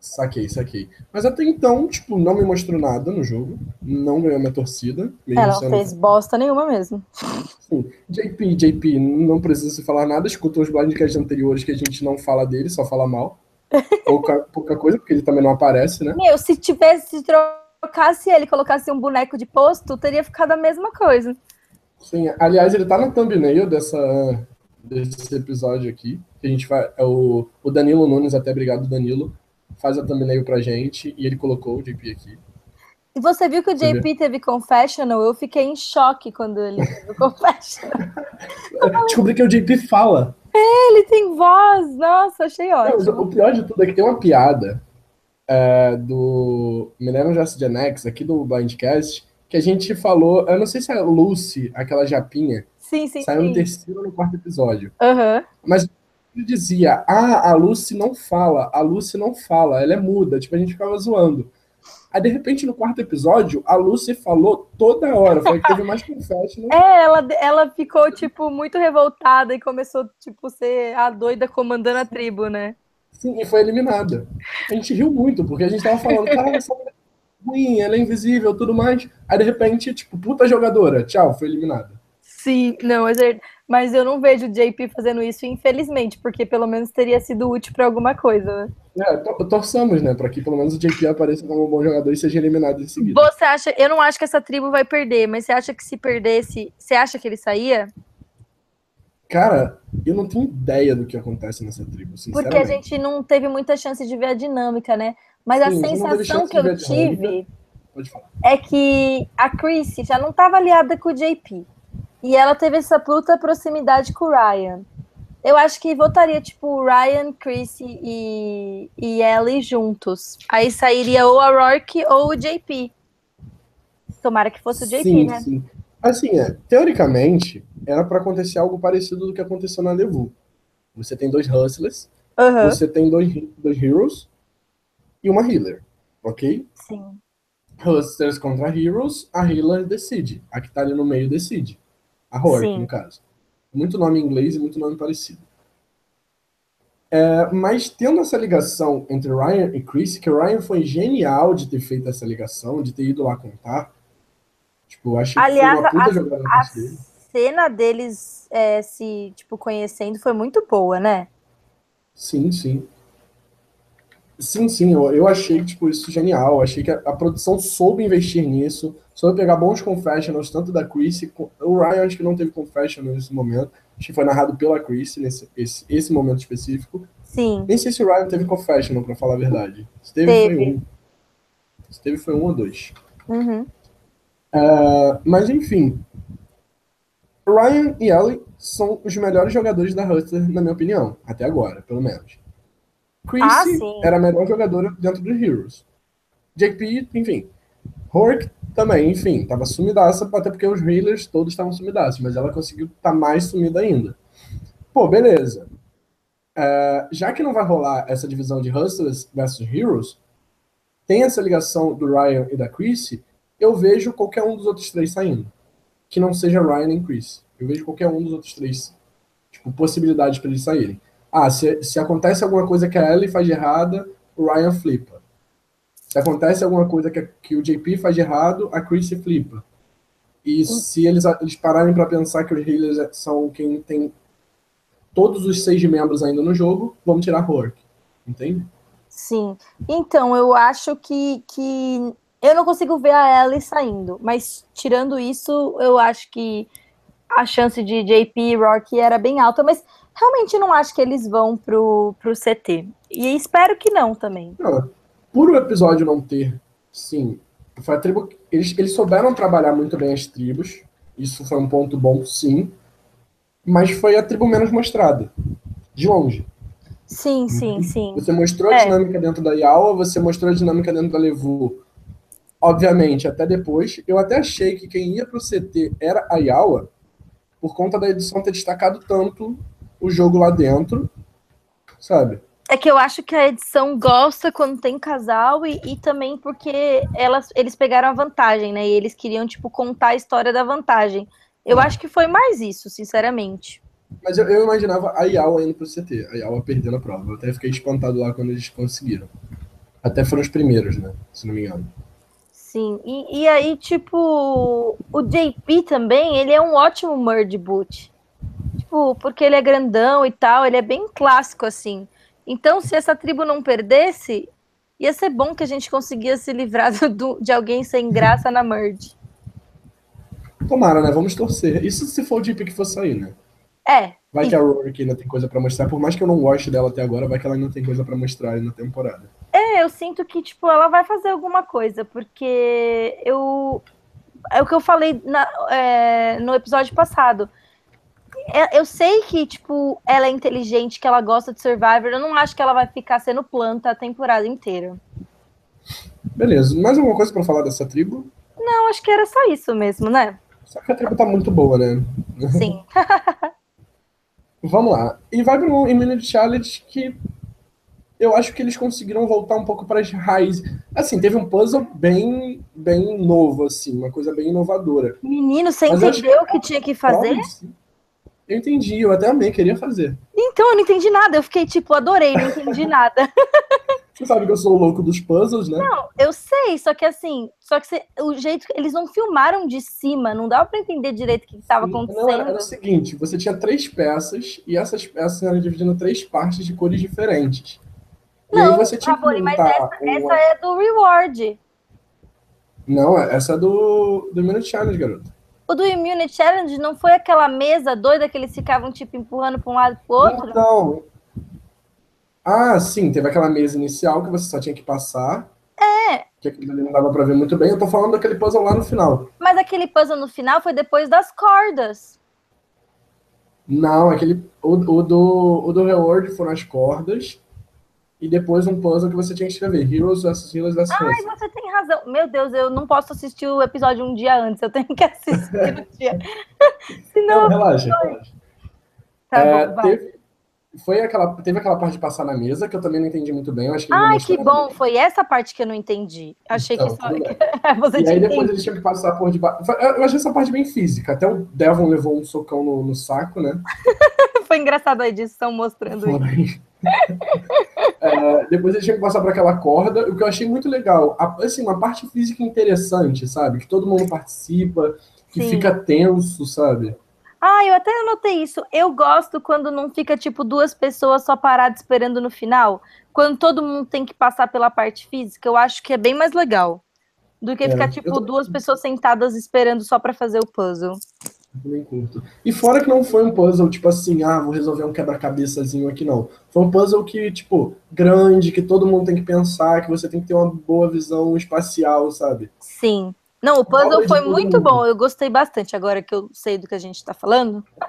Saquei, saquei. Mas até então, tipo, não me mostrou nada no jogo. Não ganhou minha torcida. Ela não fez bosta nenhuma mesmo. Sim. JP, JP, não precisa se falar nada. Escutou os blindcasts anteriores que a gente não fala dele, só fala mal. Pouca, pouca coisa, porque ele também não aparece, né? Meu, se tivesse, se trocasse ele, colocasse um boneco de posto, teria ficado a mesma coisa. Sim, aliás, ele tá no thumbnail dessa, desse episódio aqui. Que a gente vai. É o, o Danilo Nunes, até obrigado, Danilo faz a thumbnail pra gente, e ele colocou o JP aqui. E você viu que o JP teve confessional? Eu fiquei em choque quando ele teve confessional. Descobri que o JP fala. É, ele tem voz. Nossa, achei ótimo. Não, o pior de tudo é que tem uma piada é, do Millennium Just Gen X, aqui do Blindcast, que a gente falou, eu não sei se é a Lucy, aquela japinha, sim, sim, saiu sim. no terceiro ou no quarto episódio. Uhum. Mas sempre dizia: Ah, a Lucy não fala, a Lucy não fala, ela é muda. Tipo, a gente ficava zoando. Aí, de repente, no quarto episódio, a Lucy falou toda hora. Foi que teve mais confession. É, ela, ela ficou, tipo, muito revoltada e começou, tipo, ser a doida comandando a tribo, né? Sim, e foi eliminada. A gente riu muito, porque a gente tava falando, cara, essa mulher é ruim, ela é invisível, tudo mais. Aí, de repente, tipo, puta jogadora, tchau, foi eliminada. Sim, não, mas eu não vejo o JP fazendo isso, infelizmente, porque pelo menos teria sido útil para alguma coisa, né? É, torçamos, né, para que pelo menos o JP apareça como um bom jogador e seja eliminado em seguida. Você acha, eu não acho que essa tribo vai perder, mas você acha que se perdesse, você acha que ele saía? Cara, eu não tenho ideia do que acontece nessa tribo, Porque a gente não teve muita chance de ver a dinâmica, né? Mas Sim, a sensação que eu tive é que a Chris já não estava aliada com o JP. E ela teve essa puta proximidade com o Ryan. Eu acho que votaria, tipo, Ryan, Chris e, e Ellie juntos. Aí sairia ou a Rourke ou o JP. Tomara que fosse o JP, sim, né? Sim. Assim, é, teoricamente, era para acontecer algo parecido do que aconteceu na Levu. Você tem dois Hustlers, uhum. você tem dois, dois Heroes e uma Healer, ok? Sim. Hustlers contra Heroes, a Healer decide. A que tá ali no meio decide. A Rourke, no caso. Muito nome em inglês e muito nome parecido. É, mas tendo essa ligação entre Ryan e Chris, que o Ryan foi genial de ter feito essa ligação, de ter ido lá contar. Tipo, Aliás, que foi uma puta a, jogada a dele. cena deles é, se tipo, conhecendo foi muito boa, né? Sim, sim. Sim, sim, eu, eu achei tipo, isso genial. Achei que a, a, produção soube investir nisso, soube pegar bons confessionals, tanto da Chris. O Ryan acho que não teve confessional nesse momento. Acho que foi narrado pela Chris nesse esse, esse momento específico. Sim. Nem sei se o Ryan teve confessional, pra falar a verdade. Se teve, teve. foi um. Se teve, foi um ou dois. Uhum. Uh, mas enfim. Ryan e Ellie são os melhores jogadores da Hustler, na minha opinião, até agora, pelo menos. Chrissy ah, era a melhor jogadora dentro dos Heroes. JP, enfim. Hork também, enfim, tava sumidaça, até porque os healers todos estavam sumidaços, mas ela conseguiu estar tá mais sumida ainda. Pô, beleza. Uh, já que não vai rolar essa divisão de Hustlers versus Heroes, tem essa ligação do Ryan e da Chrissy, eu vejo qualquer um dos outros três saindo. Que não seja Ryan e Chris. Eu vejo qualquer um dos outros três, tipo, possibilidades para eles saírem. Ah, se, se acontece alguma coisa que a Ellie faz de errada, o Ryan flipa. Se acontece alguma coisa que, que o JP faz de errado, a Chrissy flipa. E se eles, eles pararem para pensar que os healers são quem tem todos os seis membros ainda no jogo, vamos tirar Rourke. Entende? Sim. Então, eu acho que, que eu não consigo ver a Ellie saindo, mas tirando isso, eu acho que a chance de JP e Rourke era bem alta, mas realmente não acho que eles vão pro, pro CT. E espero que não também. Não, por o episódio não ter, sim, foi a tribo. Eles, eles souberam trabalhar muito bem as tribos. Isso foi um ponto bom, sim. Mas foi a tribo menos mostrada. De longe. Sim, sim, sim. Você mostrou a é. dinâmica dentro da Yawa, você mostrou a dinâmica dentro da Levu. Obviamente, até depois. Eu até achei que quem ia pro CT era a Yawa, por conta da edição ter destacado tanto o jogo lá dentro, sabe? É que eu acho que a edição gosta quando tem casal e, e também porque elas, eles pegaram a vantagem, né? E eles queriam, tipo, contar a história da vantagem. Eu ah. acho que foi mais isso, sinceramente. Mas eu, eu imaginava a Yawa indo pro CT, a Yawa perdendo a prova. Eu até fiquei espantado lá quando eles conseguiram. Até foram os primeiros, né? Se não me engano. Sim, e, e aí, tipo, o JP também, ele é um ótimo Merge Boot tipo, porque ele é grandão e tal, ele é bem clássico, assim. Então, se essa tribo não perdesse, ia ser bom que a gente conseguia se livrar do, de alguém sem graça na merge. Tomara, né? Vamos torcer. Isso se for o Deep que for sair, né? É. Vai e... que a Rory ainda tem coisa para mostrar. Por mais que eu não goste dela até agora, vai que ela ainda tem coisa para mostrar aí na temporada. É, eu sinto que, tipo, ela vai fazer alguma coisa, porque eu. É o que eu falei na, é, no episódio passado. É, eu sei que, tipo, ela é inteligente, que ela gosta de Survivor. Eu não acho que ela vai ficar sendo planta a temporada inteira. Beleza. Mais alguma coisa para falar dessa tribo? Não, acho que era só isso mesmo, né? Só que a tribo tá muito boa, né? Sim. Vamos lá. E vai um Immunity Challenge que eu acho que eles conseguiram voltar um pouco para as raízes. Assim, teve um puzzle bem, bem novo, assim, uma coisa bem inovadora. Menino, você Mas entendeu o que, que tinha que fazer? Eu entendi, eu até amei, queria fazer. Então, eu não entendi nada. Eu fiquei tipo, adorei, não entendi nada. Você sabe que eu sou o louco dos puzzles, né? Não, eu sei, só que assim, só que você, o jeito eles não filmaram de cima, não dava para entender direito o que estava acontecendo. Não, era, era, o seguinte, você tinha três peças e essas peças eram divididas em três partes de cores diferentes. Não, e aí você tinha mas essa, uma... essa, é do reward. Não, essa é do, do Immunity Challenge, garoto. O do Immunity Challenge não foi aquela mesa doida que eles ficavam, tipo, empurrando para um lado e para o outro? Não, ah, sim, teve aquela mesa inicial que você só tinha que passar. É. Que aquilo ali não dava pra ver muito bem. Eu tô falando daquele puzzle lá no final. Mas aquele puzzle no final foi depois das cordas. Não, aquele. O, o do, o do Reward foram as cordas. E depois um puzzle que você tinha que escrever. Heroes vs Heroes vs Ai, você tem razão. Meu Deus, eu não posso assistir o episódio um dia antes. Eu tenho que assistir no dia. Senão. Não, relaxa, relaxa. Tá é, bom. Teve, foi aquela, teve aquela parte de passar na mesa que eu também não entendi muito bem. Eu acho que Ai, que bom! Bem. Foi essa parte que eu não entendi. Achei então, que só. Você e aí depois eles tinham que passar por debaixo. Eu achei essa parte bem física. Até o Devon levou um socão no, no saco, né? foi engraçado a edição mostrando foi. isso. é, depois eles tinham que passar por aquela corda, o que eu achei muito legal. Assim, uma parte física interessante, sabe? Que todo mundo participa, que Sim. fica tenso, sabe? Ah, eu até anotei isso. Eu gosto quando não fica, tipo, duas pessoas só paradas esperando no final. Quando todo mundo tem que passar pela parte física, eu acho que é bem mais legal. Do que é, ficar, tipo, tô... duas pessoas sentadas esperando só para fazer o puzzle. Bem curto. E fora que não foi um puzzle, tipo assim, ah, vou resolver um quebra-cabeçazinho aqui, não. Foi um puzzle que, tipo, grande, que todo mundo tem que pensar, que você tem que ter uma boa visão espacial, sabe? Sim. Não, o puzzle foi muito bom, eu gostei bastante, agora que eu sei do que a gente está falando.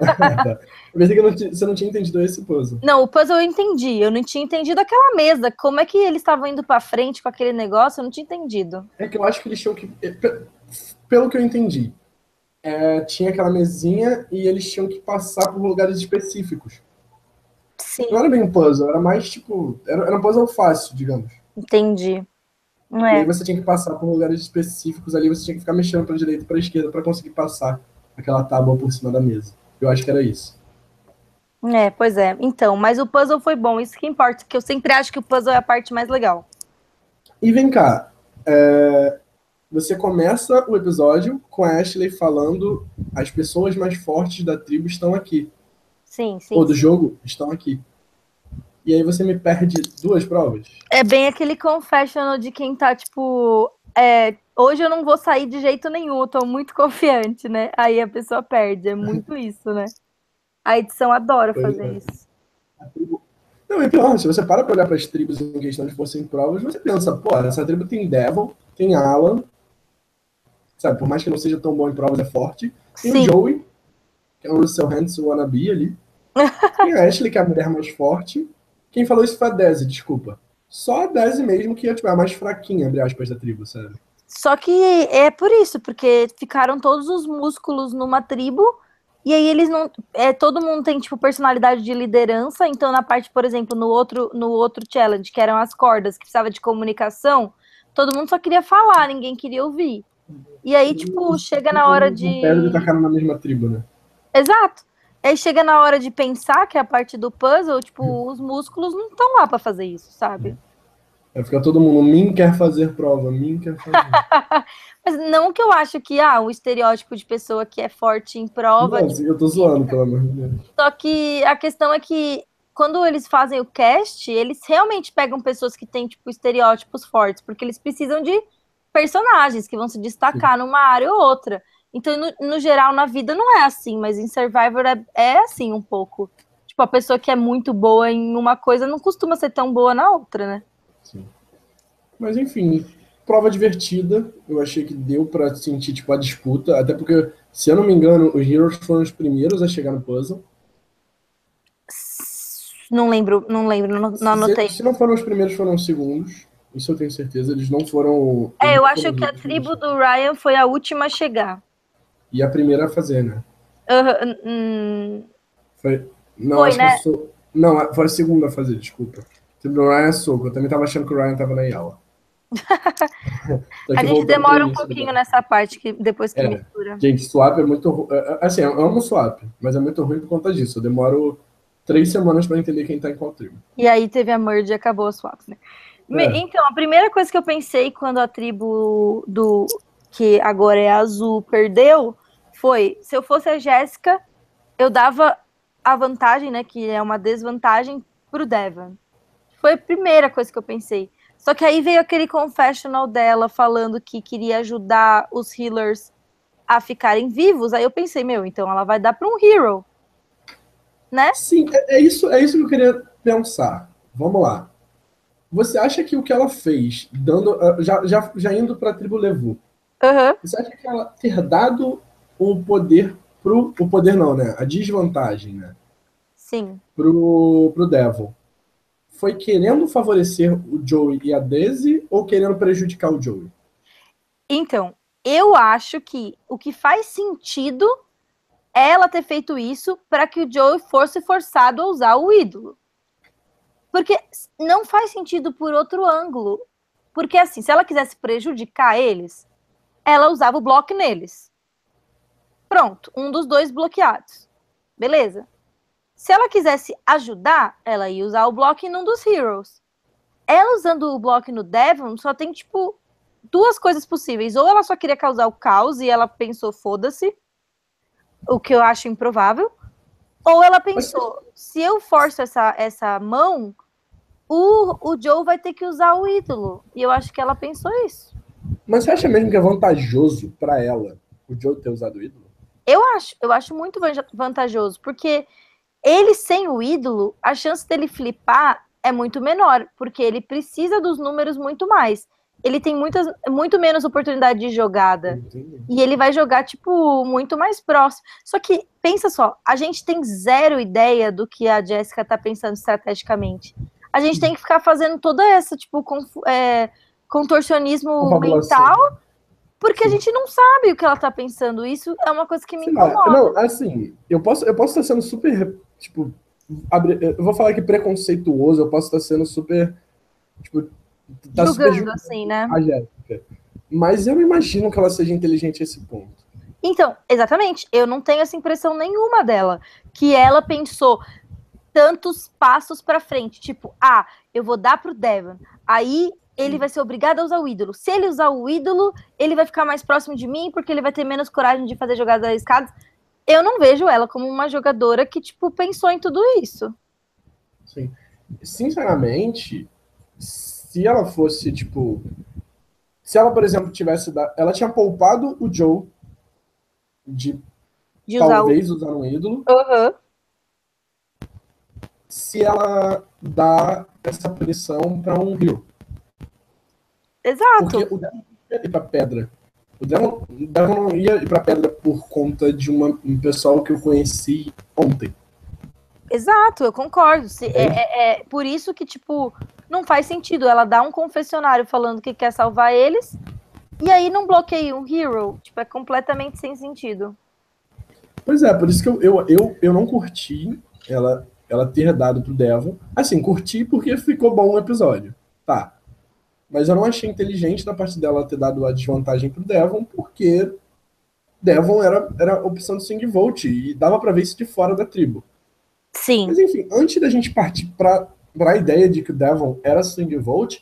eu pensei que não você não tinha entendido esse puzzle. Não, o puzzle eu entendi, eu não tinha entendido aquela mesa, como é que eles estavam indo para frente com aquele negócio, eu não tinha entendido. É que eu acho que eles tinham que, pelo que eu entendi, é, tinha aquela mesinha e eles tinham que passar por lugares específicos. Sim. Não era bem um puzzle, era mais tipo, era, era um puzzle fácil, digamos. Entendi. Não é. E aí você tinha que passar por lugares específicos ali, você tinha que ficar mexendo para direita e para esquerda para conseguir passar aquela tábua por cima da mesa. Eu acho que era isso. É, pois é. Então, mas o puzzle foi bom, isso que importa, que eu sempre acho que o puzzle é a parte mais legal. E vem cá, é... você começa o episódio com a Ashley falando as pessoas mais fortes da tribo estão aqui. Sim, sim. Ou do jogo estão aqui e aí você me perde duas provas. É bem aquele confessional de quem tá, tipo, é, hoje eu não vou sair de jeito nenhum, eu tô muito confiante, né? Aí a pessoa perde, é muito isso, né? A edição adora pois fazer é. isso. Não, e pior, se você para pra olhar para as tribos em questão de força em provas, você pensa, pô, essa tribo tem Devil, tem Alan, sabe, por mais que não seja tão bom em provas, é forte. Tem Sim. o Joey, que é um Russell Hands wannabe ali. tem a Ashley, que é a mulher mais forte. Quem falou isso foi a Desi, desculpa. Só a Desi mesmo que tipo, é a mais fraquinha, entre aspas, da tribo, sabe? Só que é por isso, porque ficaram todos os músculos numa tribo e aí eles não. É, todo mundo tem, tipo, personalidade de liderança. Então, na parte, por exemplo, no outro, no outro challenge, que eram as cordas, que precisava de comunicação, todo mundo só queria falar, ninguém queria ouvir. E aí, tipo, chega na hora de. Não de tacar na mesma tribo, né? Exato. Aí chega na hora de pensar, que é a parte do puzzle, tipo, hum. os músculos não estão lá para fazer isso, sabe? É ficar todo mundo, mim quer fazer prova, mim quer fazer. Mas não que eu acho que, ah, o estereótipo de pessoa que é forte em prova. Não, tipo, eu tô zoando, pelo amor de Deus. Só que a questão é que quando eles fazem o cast, eles realmente pegam pessoas que têm, tipo, estereótipos fortes, porque eles precisam de personagens que vão se destacar numa área ou outra. Então, no, no, geral, na vida não é assim, mas em Survivor é, é assim um pouco. Tipo, a pessoa que é muito boa em uma coisa não costuma ser tão boa na outra, né? Sim. Mas enfim, prova divertida. Eu achei que deu para sentir tipo a disputa, até porque, se eu não me engano, os Heroes foram os primeiros a chegar no puzzle. Não lembro, não lembro, não, não anotei. Se, se não foram os primeiros, foram os segundos. Isso eu tenho certeza. Eles não foram. É, eu acho que a tribo do Ryan foi a última a chegar. E a primeira a fazer, né? Uhum. Foi, Não, foi, né? Sou... Não, foi a segunda a fazer, desculpa. O Ryan é soco. Eu também tava achando que o Ryan tava na Yala. a gente demora um pouquinho nessa parte, que depois que é, mistura. Gente, swap é muito. É, é, assim, eu amo swap, mas é muito ruim por conta disso. Eu demoro três semanas para entender quem tá em qual tribo. E aí teve a merge e acabou a swap, né? É. Então, a primeira coisa que eu pensei quando a tribo do que agora é azul perdeu foi: se eu fosse a Jéssica, eu dava a vantagem, né? Que é uma desvantagem pro Devon. Foi a primeira coisa que eu pensei. Só que aí veio aquele confessional dela falando que queria ajudar os healers a ficarem vivos. Aí eu pensei, meu, então ela vai dar para um hero. Né? Sim, é, é, isso, é isso que eu queria pensar. Vamos lá. Você acha que o que ela fez, dando ah, já, já, já indo para a tribo Levu, uhum. você acha que ela ter dado o poder pro. O poder não, né? A desvantagem, né? Sim. Pro, pro Devil foi querendo favorecer o Joey e a Daisy ou querendo prejudicar o Joey? Então, eu acho que o que faz sentido é ela ter feito isso para que o Joey fosse forçado a usar o ídolo. Porque não faz sentido por outro ângulo. Porque assim, se ela quisesse prejudicar eles, ela usava o bloco neles. Pronto, um dos dois bloqueados. Beleza. Se ela quisesse ajudar, ela ia usar o bloco num dos heroes. Ela usando o bloco no Devon só tem, tipo, duas coisas possíveis. Ou ela só queria causar o caos e ela pensou, foda-se, o que eu acho improvável. Ou ela pensou, se eu forço essa, essa mão, o, o Joe vai ter que usar o ídolo. E eu acho que ela pensou isso. Mas você acha mesmo que é vantajoso para ela o Joe ter usado o ídolo? Eu acho, eu acho muito vantajoso, porque ele sem o ídolo, a chance dele flipar é muito menor, porque ele precisa dos números muito mais. Ele tem muitas, muito menos oportunidade de jogada. Entendi. E ele vai jogar, tipo, muito mais próximo. Só que, pensa só, a gente tem zero ideia do que a Jéssica tá pensando estrategicamente. A gente tem que ficar fazendo toda essa, tipo, é, contorcionismo mental porque a gente não sabe o que ela tá pensando. Isso é uma coisa que me Sei incomoda. Não, assim, eu posso, eu posso estar sendo super, tipo, eu vou falar aqui preconceituoso, eu posso estar sendo super, tipo, tá julgando super assim, né? A Jéssica. Mas eu imagino que ela seja inteligente a esse ponto. Então, exatamente, eu não tenho essa impressão nenhuma dela, que ela pensou tantos passos para frente, tipo, ah, eu vou dar pro Devon, aí ele vai ser obrigado a usar o ídolo. Se ele usar o ídolo, ele vai ficar mais próximo de mim, porque ele vai ter menos coragem de fazer jogadas arriscadas. Eu não vejo ela como uma jogadora que, tipo, pensou em tudo isso. Sim. Sinceramente, se ela fosse, tipo. Se ela, por exemplo, tivesse. Da... Ela tinha poupado o Joe de, de talvez usar, o... usar um ídolo. Uhum. Se ela dá essa pressão para um Rio. Exato. Porque o Devon ia ir pra pedra. O Devon, o Devon não ia ir pra pedra por conta de uma, um pessoal que eu conheci ontem. Exato, eu concordo. Se, é. É, é, por isso que, tipo, não faz sentido. Ela dá um confessionário falando que quer salvar eles, e aí não bloqueia um hero. Tipo, é completamente sem sentido. Pois é, por isso que eu, eu, eu, eu não curti ela, ela ter dado pro Devon. Assim, curti porque ficou bom o episódio. Tá. Mas eu não achei inteligente da parte dela ter dado a desvantagem pro Devon, porque Devon era, era a opção de Sing Volt e dava para ver isso de fora da tribo. Sim. Mas enfim, antes da gente partir para a ideia de que o Devon era Sing Volt,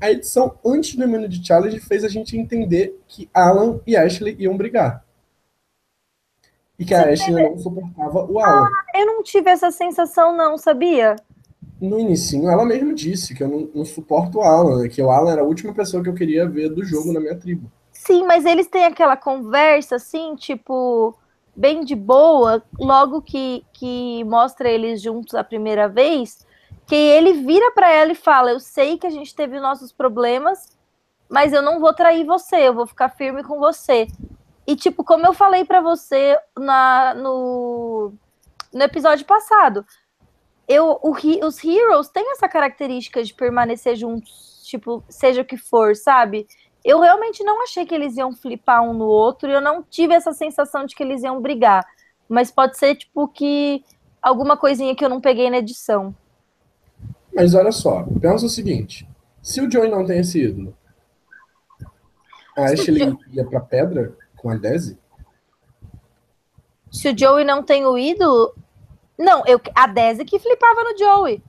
a edição antes do Immunity Challenge fez a gente entender que Alan e Ashley iam brigar. E que a Ashley teve... não suportava o Alan. Ah, eu não tive essa sensação, não, sabia? no início ela mesma disse que eu não, não, suporto o Alan, né? que o Alan era a última pessoa que eu queria ver do jogo na minha tribo. Sim, mas eles têm aquela conversa assim, tipo, bem de boa, logo que, que mostra eles juntos a primeira vez, que ele vira para ela e fala: Eu sei que a gente teve nossos problemas, mas eu não vou trair você, eu vou ficar firme com você. E, tipo, como eu falei para você na, no, no episódio passado, eu, o, os heroes têm essa característica de permanecer juntos, tipo, seja o que for, sabe? Eu realmente não achei que eles iam flipar um no outro, e eu não tive essa sensação de que eles iam brigar. Mas pode ser, tipo, que alguma coisinha que eu não peguei na edição. Mas olha só, pensa o seguinte: se o Joey não tem esse ídolo, a Ashley ia pra pedra com a Desi? Se o Joey não tem o ídolo. Não, eu, a Desi que flipava no Joey.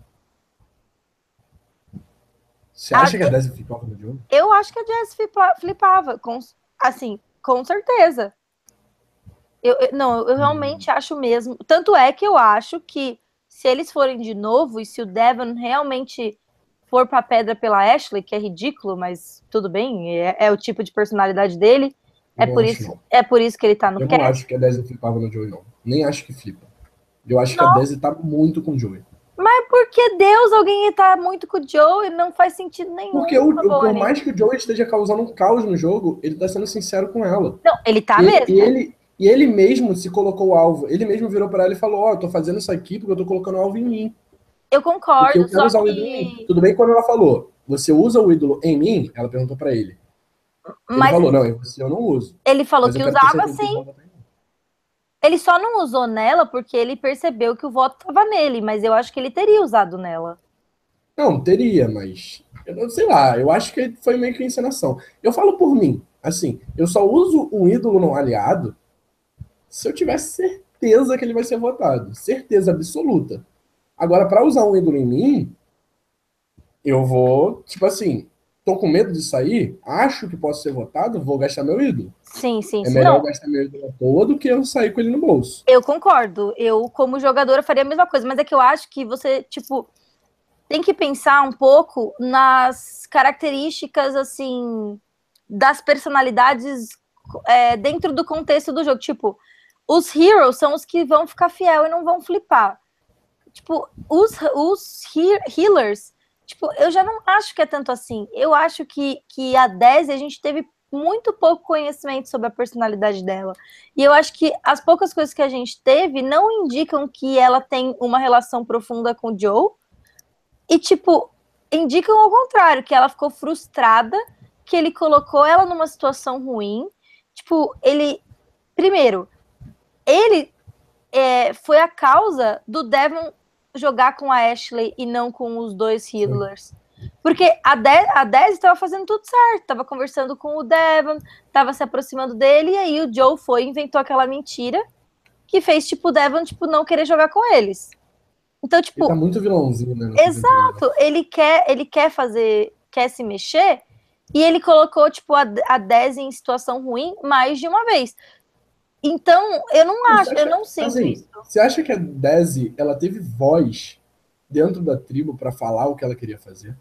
Você acha a, que a Desi flipava no Joey? Eu acho que a Desi flipava, com, assim, com certeza. Eu, eu, não, eu realmente acho mesmo. Tanto é que eu acho que se eles forem de novo e se o Devon realmente for pra pedra pela Ashley, que é ridículo, mas tudo bem, é, é o tipo de personalidade dele. É por, isso, é por isso que ele tá no Eu cast. não acho que a Desi flipava no Joey, não. Nem acho que flipa. Eu acho não. que a Desi tá muito com o Joey. Mas por que Deus alguém tá muito com o Joey? Não faz sentido nenhum. Porque o, por mais que o Joey esteja causando um caos no jogo, ele tá sendo sincero com ela. Não, ele tá e, mesmo. E ele, e ele mesmo se colocou o alvo. Ele mesmo virou para ela e falou: Ó, oh, eu tô fazendo isso aqui porque eu tô colocando o alvo em mim. Eu concordo. Eu quero usar que... o ídolo em mim. Tudo bem quando ela falou, você usa o ídolo em mim? Ela perguntou para ele. Ele Mas falou, não, eu, eu não uso. Ele falou que usava sim. Ele só não usou nela porque ele percebeu que o voto estava nele, mas eu acho que ele teria usado nela. Não, teria, mas eu não sei lá, eu acho que foi meio que encenação. Eu falo por mim, assim, eu só uso um ídolo não aliado se eu tiver certeza que ele vai ser votado, certeza absoluta. Agora, para usar um ídolo em mim, eu vou, tipo assim, tô com medo de sair, acho que posso ser votado, vou gastar meu ídolo. Sim, sim, É melhor gastar meu ídolo à toa do que eu sair com ele no bolso. Eu concordo. Eu, como jogadora, faria a mesma coisa, mas é que eu acho que você, tipo, tem que pensar um pouco nas características, assim, das personalidades é, dentro do contexto do jogo. Tipo, os heroes são os que vão ficar fiel e não vão flipar. Tipo, os, os healers Tipo, eu já não acho que é tanto assim. Eu acho que, que a Desi a gente teve muito pouco conhecimento sobre a personalidade dela. E eu acho que as poucas coisas que a gente teve não indicam que ela tem uma relação profunda com o Joe. E, tipo, indicam ao contrário, que ela ficou frustrada, que ele colocou ela numa situação ruim. Tipo, ele. Primeiro, ele é, foi a causa do Devon jogar com a Ashley e não com os dois healers. Porque a 10 a estava fazendo tudo certo, estava conversando com o Devon, estava se aproximando dele, e aí o Joe foi e inventou aquela mentira que fez, tipo, o Devon, tipo, não querer jogar com eles. Então, tipo... Ele tá muito vilãozinho, né? Exato, ele quer, ele quer fazer, quer se mexer, e ele colocou, tipo, a, a 10 em situação ruim mais de uma vez. Então, eu não acho, acha, eu não sinto assim, isso. Você acha que a Desi, ela teve voz dentro da tribo para falar o que ela queria fazer?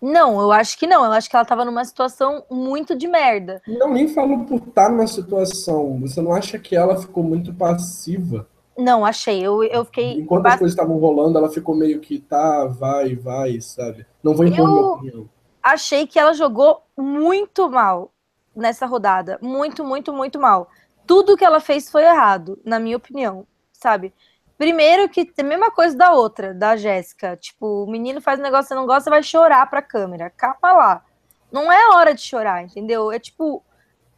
Não, eu acho que não. Eu acho que ela tava numa situação muito de merda. Não, nem falo por estar tá numa situação. Você não acha que ela ficou muito passiva? Não, achei. Eu, eu fiquei. Enquanto as coisas estavam rolando, ela ficou meio que tá, vai, vai, sabe? Não vou impor eu minha opinião. Achei que ela jogou muito mal nessa rodada. Muito, muito, muito mal tudo que ela fez foi errado, na minha opinião, sabe? Primeiro que tem a mesma coisa da outra, da Jéssica. Tipo, o menino faz um negócio que você não gosta, vai chorar pra câmera. Capa lá. Não é hora de chorar, entendeu? É tipo,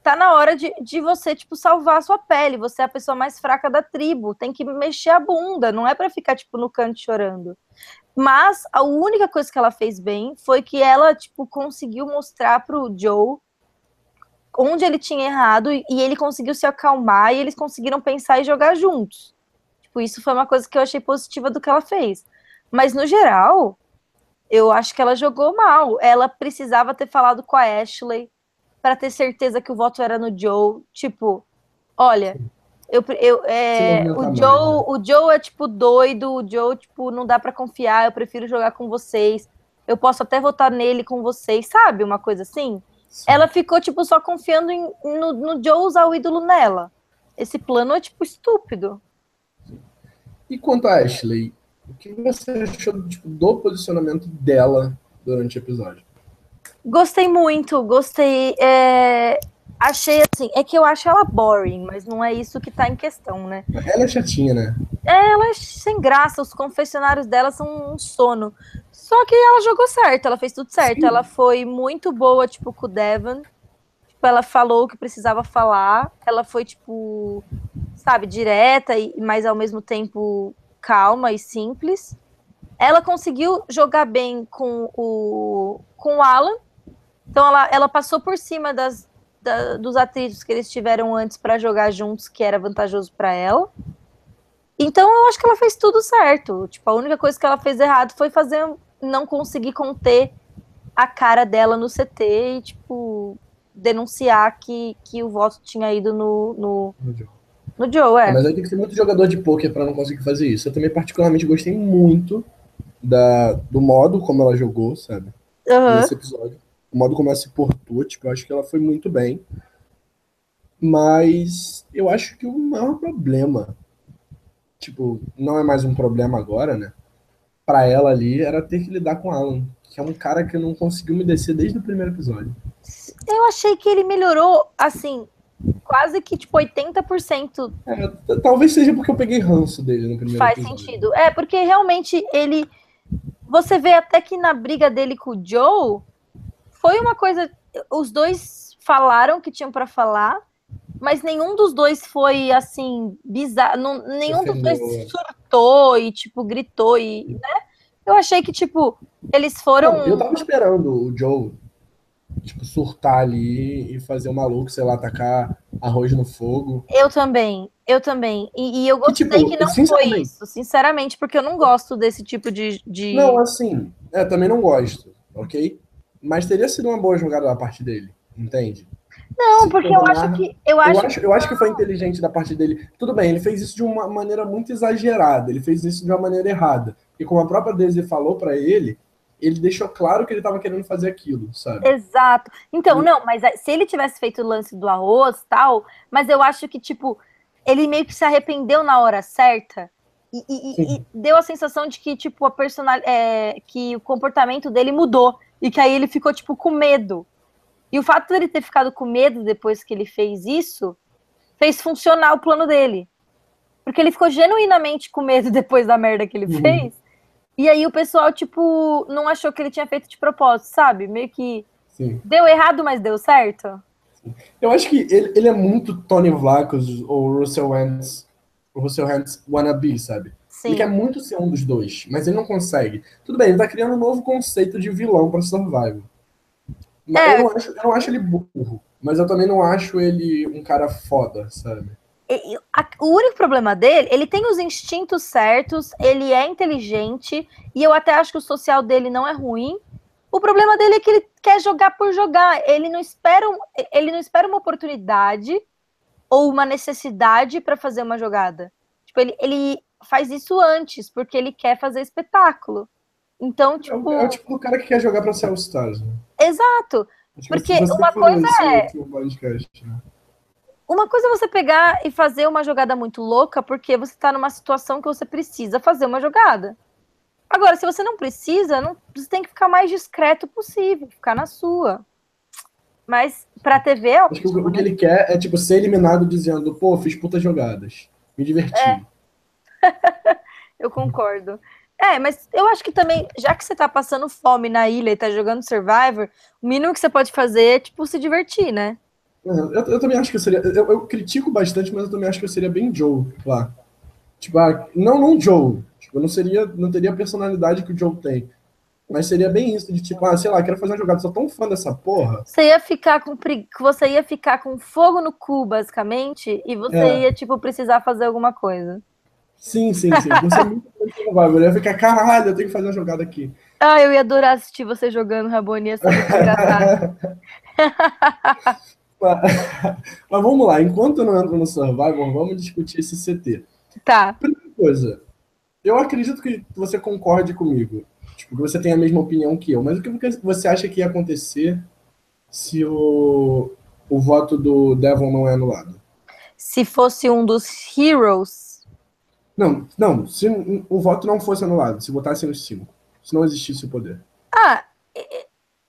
tá na hora de, de você, tipo, salvar a sua pele. Você é a pessoa mais fraca da tribo. Tem que mexer a bunda. Não é para ficar, tipo, no canto chorando. Mas a única coisa que ela fez bem foi que ela, tipo, conseguiu mostrar pro Joe onde ele tinha errado e ele conseguiu se acalmar e eles conseguiram pensar e jogar juntos. Tipo, isso foi uma coisa que eu achei positiva do que ela fez. Mas no geral, eu acho que ela jogou mal. Ela precisava ter falado com a Ashley para ter certeza que o voto era no Joe. Tipo, olha, eu, eu é, o Joe, né? o Joe é tipo doido, o Joe tipo não dá para confiar. Eu prefiro jogar com vocês. Eu posso até votar nele com vocês, sabe? Uma coisa assim. Sim. Ela ficou, tipo, só confiando em, no, no Joe usar o ídolo nela. Esse plano é, tipo, estúpido. E quanto a Ashley, o que você achou tipo, do posicionamento dela durante o episódio? Gostei muito, gostei. É... Achei assim, é que eu acho ela boring, mas não é isso que tá em questão, né? Ela é chatinha, né? É, ela é sem graça, os confessionários dela são um sono. Só que ela jogou certo, ela fez tudo certo. Sim. Ela foi muito boa, tipo, com o Devon. Tipo, ela falou o que precisava falar. Ela foi, tipo, sabe, direta, e, mas ao mesmo tempo calma e simples. Ela conseguiu jogar bem com o, com o Alan. Então ela, ela passou por cima das, da, dos atritos que eles tiveram antes para jogar juntos, que era vantajoso para ela. Então eu acho que ela fez tudo certo. Tipo, a única coisa que ela fez errado foi fazer não conseguir conter a cara dela no CT e, tipo, denunciar que, que o voto tinha ido no, no, No Joe. no Joe, é. É, mas aí tem que ser muito jogador de pôquer pra não conseguir fazer isso. Eu também particularmente gostei muito da, do modo como ela jogou, sabe? Aham. Nesse episódio. O modo como ela se portou, tipo, eu acho que ela foi muito bem. Mas eu acho que o maior problema, tipo, não é mais um problema agora, né? Pra ela ali era ter que lidar com Alan, que é um cara que não conseguiu me descer desde o primeiro episódio. Eu achei que ele melhorou, assim, quase que, tipo, 80% É, talvez seja porque eu peguei ranço dele no primeiro faz episódio. sentido. É, porque realmente ele. Você vê até que na briga dele com o Joe, foi uma coisa. Os dois falaram que tinham pra falar, mas nenhum dos dois foi assim, bizarro. não- nenhum dos dois é. surtou e, tipo, gritou e. né? Eu achei que, tipo, eles foram. Não, eu tava esperando o Joe, tipo, surtar ali e fazer o maluco, sei lá, tacar arroz no fogo. Eu também, eu também. E, e eu gostei tipo, que não foi isso, sinceramente, porque eu não gosto desse tipo de. de... Não, assim, é, também não gosto, ok? Mas teria sido uma boa jogada da parte dele, entende? Não, porque eu acho que. Eu Eu acho, acho, eu acho que foi inteligente da parte dele. Tudo bem, ele fez isso de uma maneira muito exagerada, ele fez isso de uma maneira errada. E como a própria Daisy falou pra ele, ele deixou claro que ele tava querendo fazer aquilo, sabe? Exato. Então, E- não, mas se ele tivesse feito o lance do arroz tal, mas eu acho que, tipo, ele meio que se arrependeu na hora certa. E, e- e deu a sensação de que, tipo, a personal, é, que o comportamento dele mudou. E que aí ele ficou, tipo, com medo. E o fato dele ter ficado com medo depois que ele fez isso, fez funcionar o plano dele. Porque ele ficou genuinamente com medo depois da merda que ele Uhum. fez. E aí o pessoal, tipo, não achou que ele tinha feito de propósito, sabe? Meio que Sim. deu errado, mas deu certo. Eu acho que ele, ele é muito Tony Vlachos ou Russell Hans, o Russell Hans wannabe, sabe? Sim. Ele quer muito ser um dos dois, mas ele não consegue. Tudo bem, ele tá criando um novo conceito de vilão pra Survival. Mas É. eu, não acho, eu não acho ele burro, mas eu também não acho ele um cara foda, sabe? O único problema dele, ele tem os instintos certos, ele é inteligente, e eu até acho que o social dele não é ruim. O problema dele é que ele quer jogar por jogar. Ele não espera, um- ele não espera uma oportunidade ou uma necessidade para fazer uma jogada. Tipo, ele, ele faz isso antes, porque ele quer fazer espetáculo. Então, É o, tipo, é o tipo do cara que quer jogar pra ser All-Stars. Né? exato. Porque uma coisa é- podcast, né? Uma coisa é você pegar e fazer uma jogada muito louca porque você tá numa situação que você precisa fazer uma jogada. Agora, se você não precisa, não, você tem que ficar mais discreto possível, ficar na sua. Mas pra TV é Acho que o, o que né? ele quer é, tipo, ser eliminado dizendo, pô, fiz putas jogadas. Me diverti. É. Eu concordo. É, mas eu acho que também, já que você tá passando fome na ilha e tá jogando Survivor, o mínimo que você pode fazer é, tipo, se divertir, né? Eu, eu também acho que eu seria. Eu, eu critico bastante, mas eu também acho que eu seria bem Joe lá. Tipo, ah, não, não Joe. Tipo, eu não seria, não teria a personalidade que o Joe tem. Mas seria bem isso, de tipo, ah, sei lá, quero fazer uma jogada, sou tão fã dessa porra. Você ia ficar com você ia ficar com fogo no cu, basicamente, e você É. ia, tipo, precisar fazer alguma coisa. Sim, sim, sim. Você é muito Survivor. Eu ia ficar, caralho, eu tenho que fazer uma jogada aqui. Ah, eu ia adorar assistir você jogando Rabone, ia ser muito engraçado. Mas, mas vamos lá, enquanto eu não entro no Survivor, vamos discutir esse CT. Tá. Primeira coisa, eu acredito que você concorde comigo. Tipo, que você tem a mesma opinião que eu. Mas o que você acha que ia acontecer se o, o voto do Devon não é anulado? Se fosse um dos heroes, Não, não, se o voto não fosse anulado, se votassem os cinco, se não existisse o poder. ah,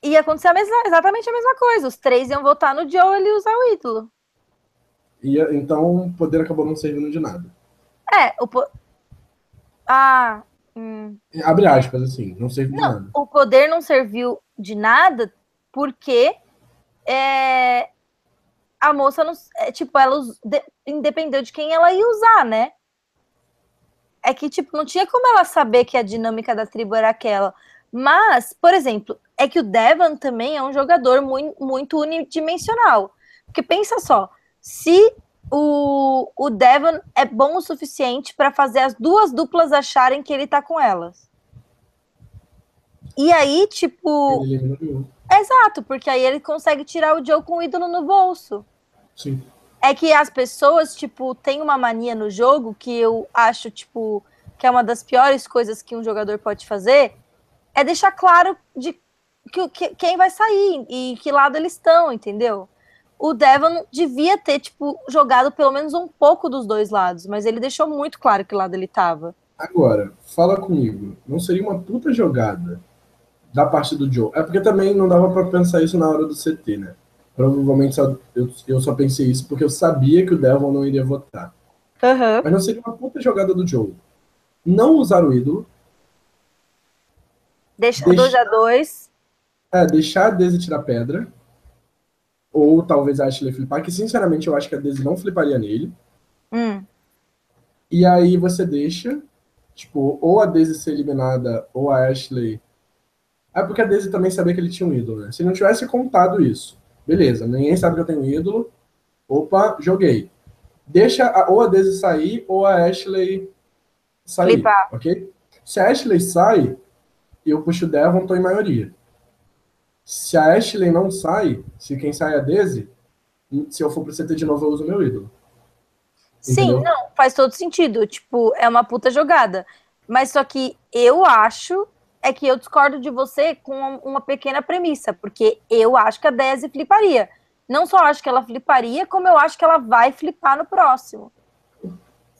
ia acontecer a mesma, exatamente a mesma coisa. Os três iam votar no Joe e usar o ídolo. Ia, então o poder acabou não servindo de nada. É, o po... Ah, hum. Abre aspas, assim, não serviu de Não, nada. o poder não serviu de nada porque é, a moça não. é, tipo, ela de- independeu de quem ela ia usar, né? É que, tipo, não tinha como ela saber que a dinâmica da tribo era aquela. Mas, por exemplo, é que o Devon também é um jogador muito, muito unidimensional. Porque pensa só, se o, o Devon é bom o suficiente para fazer as duas duplas acharem que ele tá com elas. E aí, tipo. Exato, porque aí ele consegue tirar o Joe com o ídolo no bolso. Sim. É que as pessoas, tipo, têm uma mania no jogo que eu acho, tipo, que é uma das piores coisas que um jogador pode fazer, é deixar claro de que, que, quem vai sair e que lado eles estão, entendeu? O Devon devia ter, tipo, jogado pelo menos um pouco dos dois lados, mas ele deixou muito claro que lado ele tava. Agora, fala comigo, não seria uma puta jogada da parte do Joe? É porque também não dava para pensar isso na hora do CT, né? Provavelmente só, eu, eu só pensei isso porque eu sabia que o Devon não iria votar. Uhum. Mas não seria uma puta jogada do Joe. Não usar o ídolo. Deixar 2 a 2 É, deixar a Daisy tirar pedra. Ou talvez a Ashley flipar, que sinceramente eu acho que a Daisy não fliparia nele. hum. E aí você deixa, tipo, ou a Daisy ser eliminada, ou a Ashley. É porque a Daisy também sabia que ele tinha um ídolo, né? Se não tivesse contado isso, beleza, ninguém sabe que eu tenho um ídolo. Opa, joguei. Deixa a, ou a Daisy sair, ou a Ashley sair. Ok? Se a Ashley sai, eu puxo o Devon, tô em maioria. Se a Ashley não sai, se quem sai é a Daisy, se eu for pro CT de novo, eu uso meu ídolo. Sim, Entendeu? não, faz todo sentido. Tipo, é uma puta jogada. Mas só que eu acho é que eu discordo de você com uma- pequena premissa, porque eu acho que a Daisy fliparia. Não só acho que ela fliparia, como eu acho que ela vai flipar no próximo.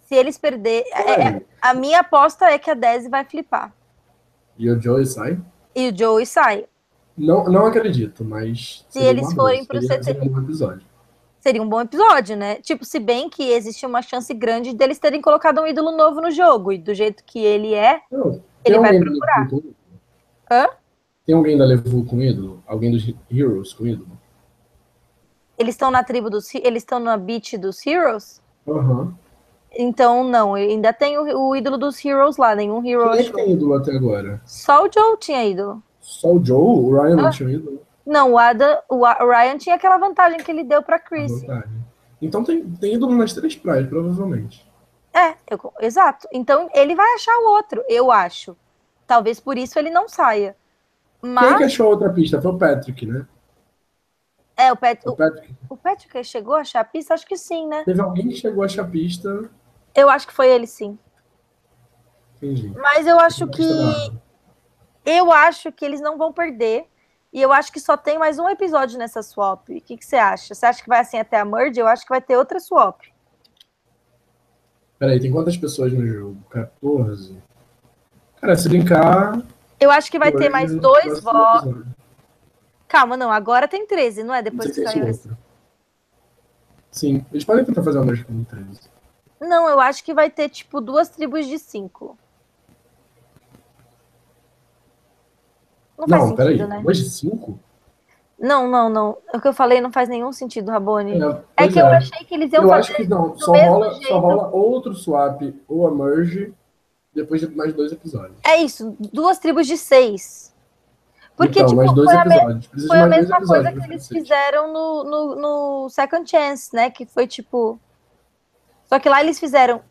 Se eles perderem. É. a minha aposta é que a Daisy vai flipar. E o Joey sai? E o Joey sai. Não, não acredito, mas. Se eles forem pro seria- CT. seria um bom episódio. Seria um bom episódio, né? Tipo, se bem que existe uma chance grande deles terem colocado um ídolo novo no jogo. E do jeito que ele é, Não, Ele tem vai procurar. Hã? Tem alguém da Levu com ídolo? Alguém dos Heroes com ídolo? eles estão na tribo dos. Eles estão na beat dos Heroes. Aham. Então, não, ainda tem o, o ídolo dos Heroes lá, nenhum Hero Quem é que tem ídolo até agora? Só o Joe tinha ídolo. Só o Joe? O Ryan não Ah. tinha ídolo? Não, o, Adam, o Ryan tinha aquela vantagem que ele deu pra Chris. Então tem, tem ídolo nas três praias, provavelmente. É, eu- exato. Então ele vai achar o outro, eu acho. Talvez por isso ele não saia. Quem é Mas que achou a outra pista? Foi o Patrick, né? é, o, Pat, O Patrick. o Patrick chegou a achar a pista? Acho que sim, né? Teve alguém que chegou a achar a pista. Eu acho que foi ele sim. Entendi. Mas eu acho que nada. eu acho que eles não vão perder. E eu acho que só tem mais um episódio nessa swap. O que, que você acha? Você acha que vai assim até a merge? Eu acho que vai ter outra swap. Peraí, tem quantas pessoas no jogo? 14? Cara, se brincar. Eu acho que vai ter mais dois votos. Calma, não. Agora tem 13, não é? Depois que se saiu é esse. Sim, eles podem tentar fazer uma música com 13. Não, eu acho que vai ter, tipo, duas tribos de cinco. Não, faz Não, peraí. né? Hoje 5? Não, não, não. O que eu falei não faz nenhum sentido, Rabone. É pois que eu achei que eles iam Eu fazer acho que não, só rola, só rola outro swap ou a merge depois de mais dois episódios. É isso, duas tribos de seis. Porque, então, tipo, mais dois foi a, me- episódios. Foi a mesma coisa episódios que eles fizeram no, no, no Second Chance, né? Que foi tipo. Só que lá eles fizeram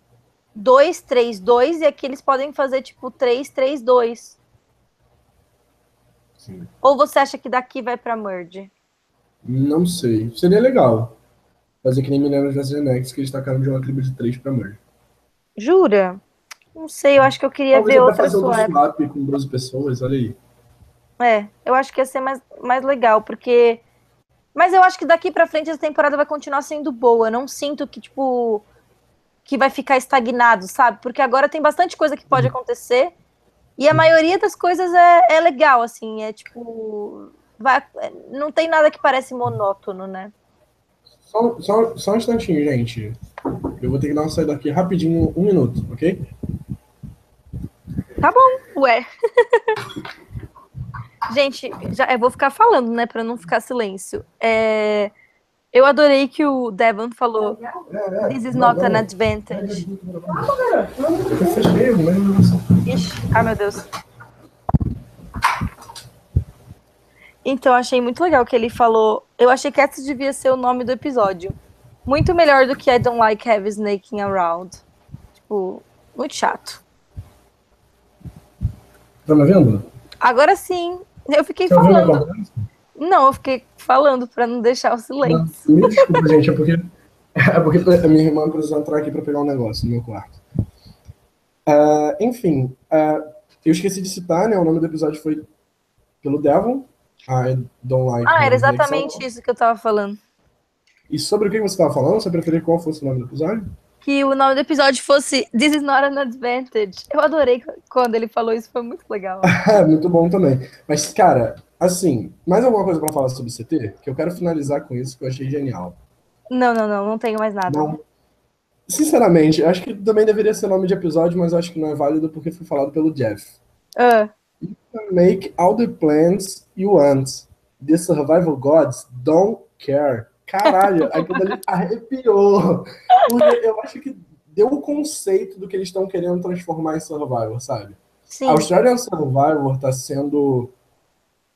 2, 3, 2, e aqui eles podem fazer tipo 3, 3, 2. Sim. Ou você acha que daqui vai pra Merge? Não sei. Seria legal. Fazer que nem Millennium vs Next, que eles tacaram de uma tribo de 3 pra merge. Jura? Não sei, eu acho que eu queria Talvez ver outra fazer swap. swap com 12 pessoas, olha aí. É, eu acho que ia ser mais, mais legal, porque. Mas eu acho que daqui pra frente a temporada vai continuar sendo boa. Eu não sinto que, tipo. Que vai ficar estagnado, sabe? Porque agora tem bastante coisa que pode acontecer. E a maioria das coisas é, é legal, assim. É tipo. vai- não tem nada que parece monótono, né? Só, só, só um instantinho, gente. Eu vou ter que dar uma saída aqui rapidinho, um minuto, ok? Tá bom, ué. Gente, já, eu vou ficar falando, né, pra não ficar silêncio. É, Eu adorei que o Devon falou. É, é. This is not an advantage. Eu fechei, mas... Ixi, ai meu Deus. Então, achei muito legal que ele falou. Eu achei que esse devia ser o nome do episódio. Muito melhor do que I don't like heavy snaking around. Tipo, muito chato. Tá me vendo? Agora sim, eu fiquei Tá falando. Não, eu fiquei falando pra não deixar o silêncio. Me desculpa, gente, é porque, é porque a minha irmã precisou entrar aqui para pegar um negócio no meu quarto. Ah, enfim, ah, eu esqueci de citar, né? O nome do episódio foi pelo Devon. I don't like. Ah, era exatamente isso que eu tava falando. E sobre o que você estava falando? Você preferia qual fosse o nome do episódio? Que o nome do episódio fosse This is not an advantage. Eu adorei quando ele falou isso, foi muito legal. É, muito bom também. Mas, cara, assim, mais alguma coisa para falar sobre CT? Que eu quero finalizar com isso que eu achei genial. Não, não, não, não tenho mais nada. Não. Sinceramente, acho que também deveria ser nome de episódio, mas acho que não é válido porque foi falado pelo Jeff. Ah, Make all the plans you want. The survival gods don't care. Caralho, aquilo ali arrepiou. Porque eu acho que deu o conceito do que eles estão querendo transformar em Survivor, sabe? sim. Australian Survivor tá sendo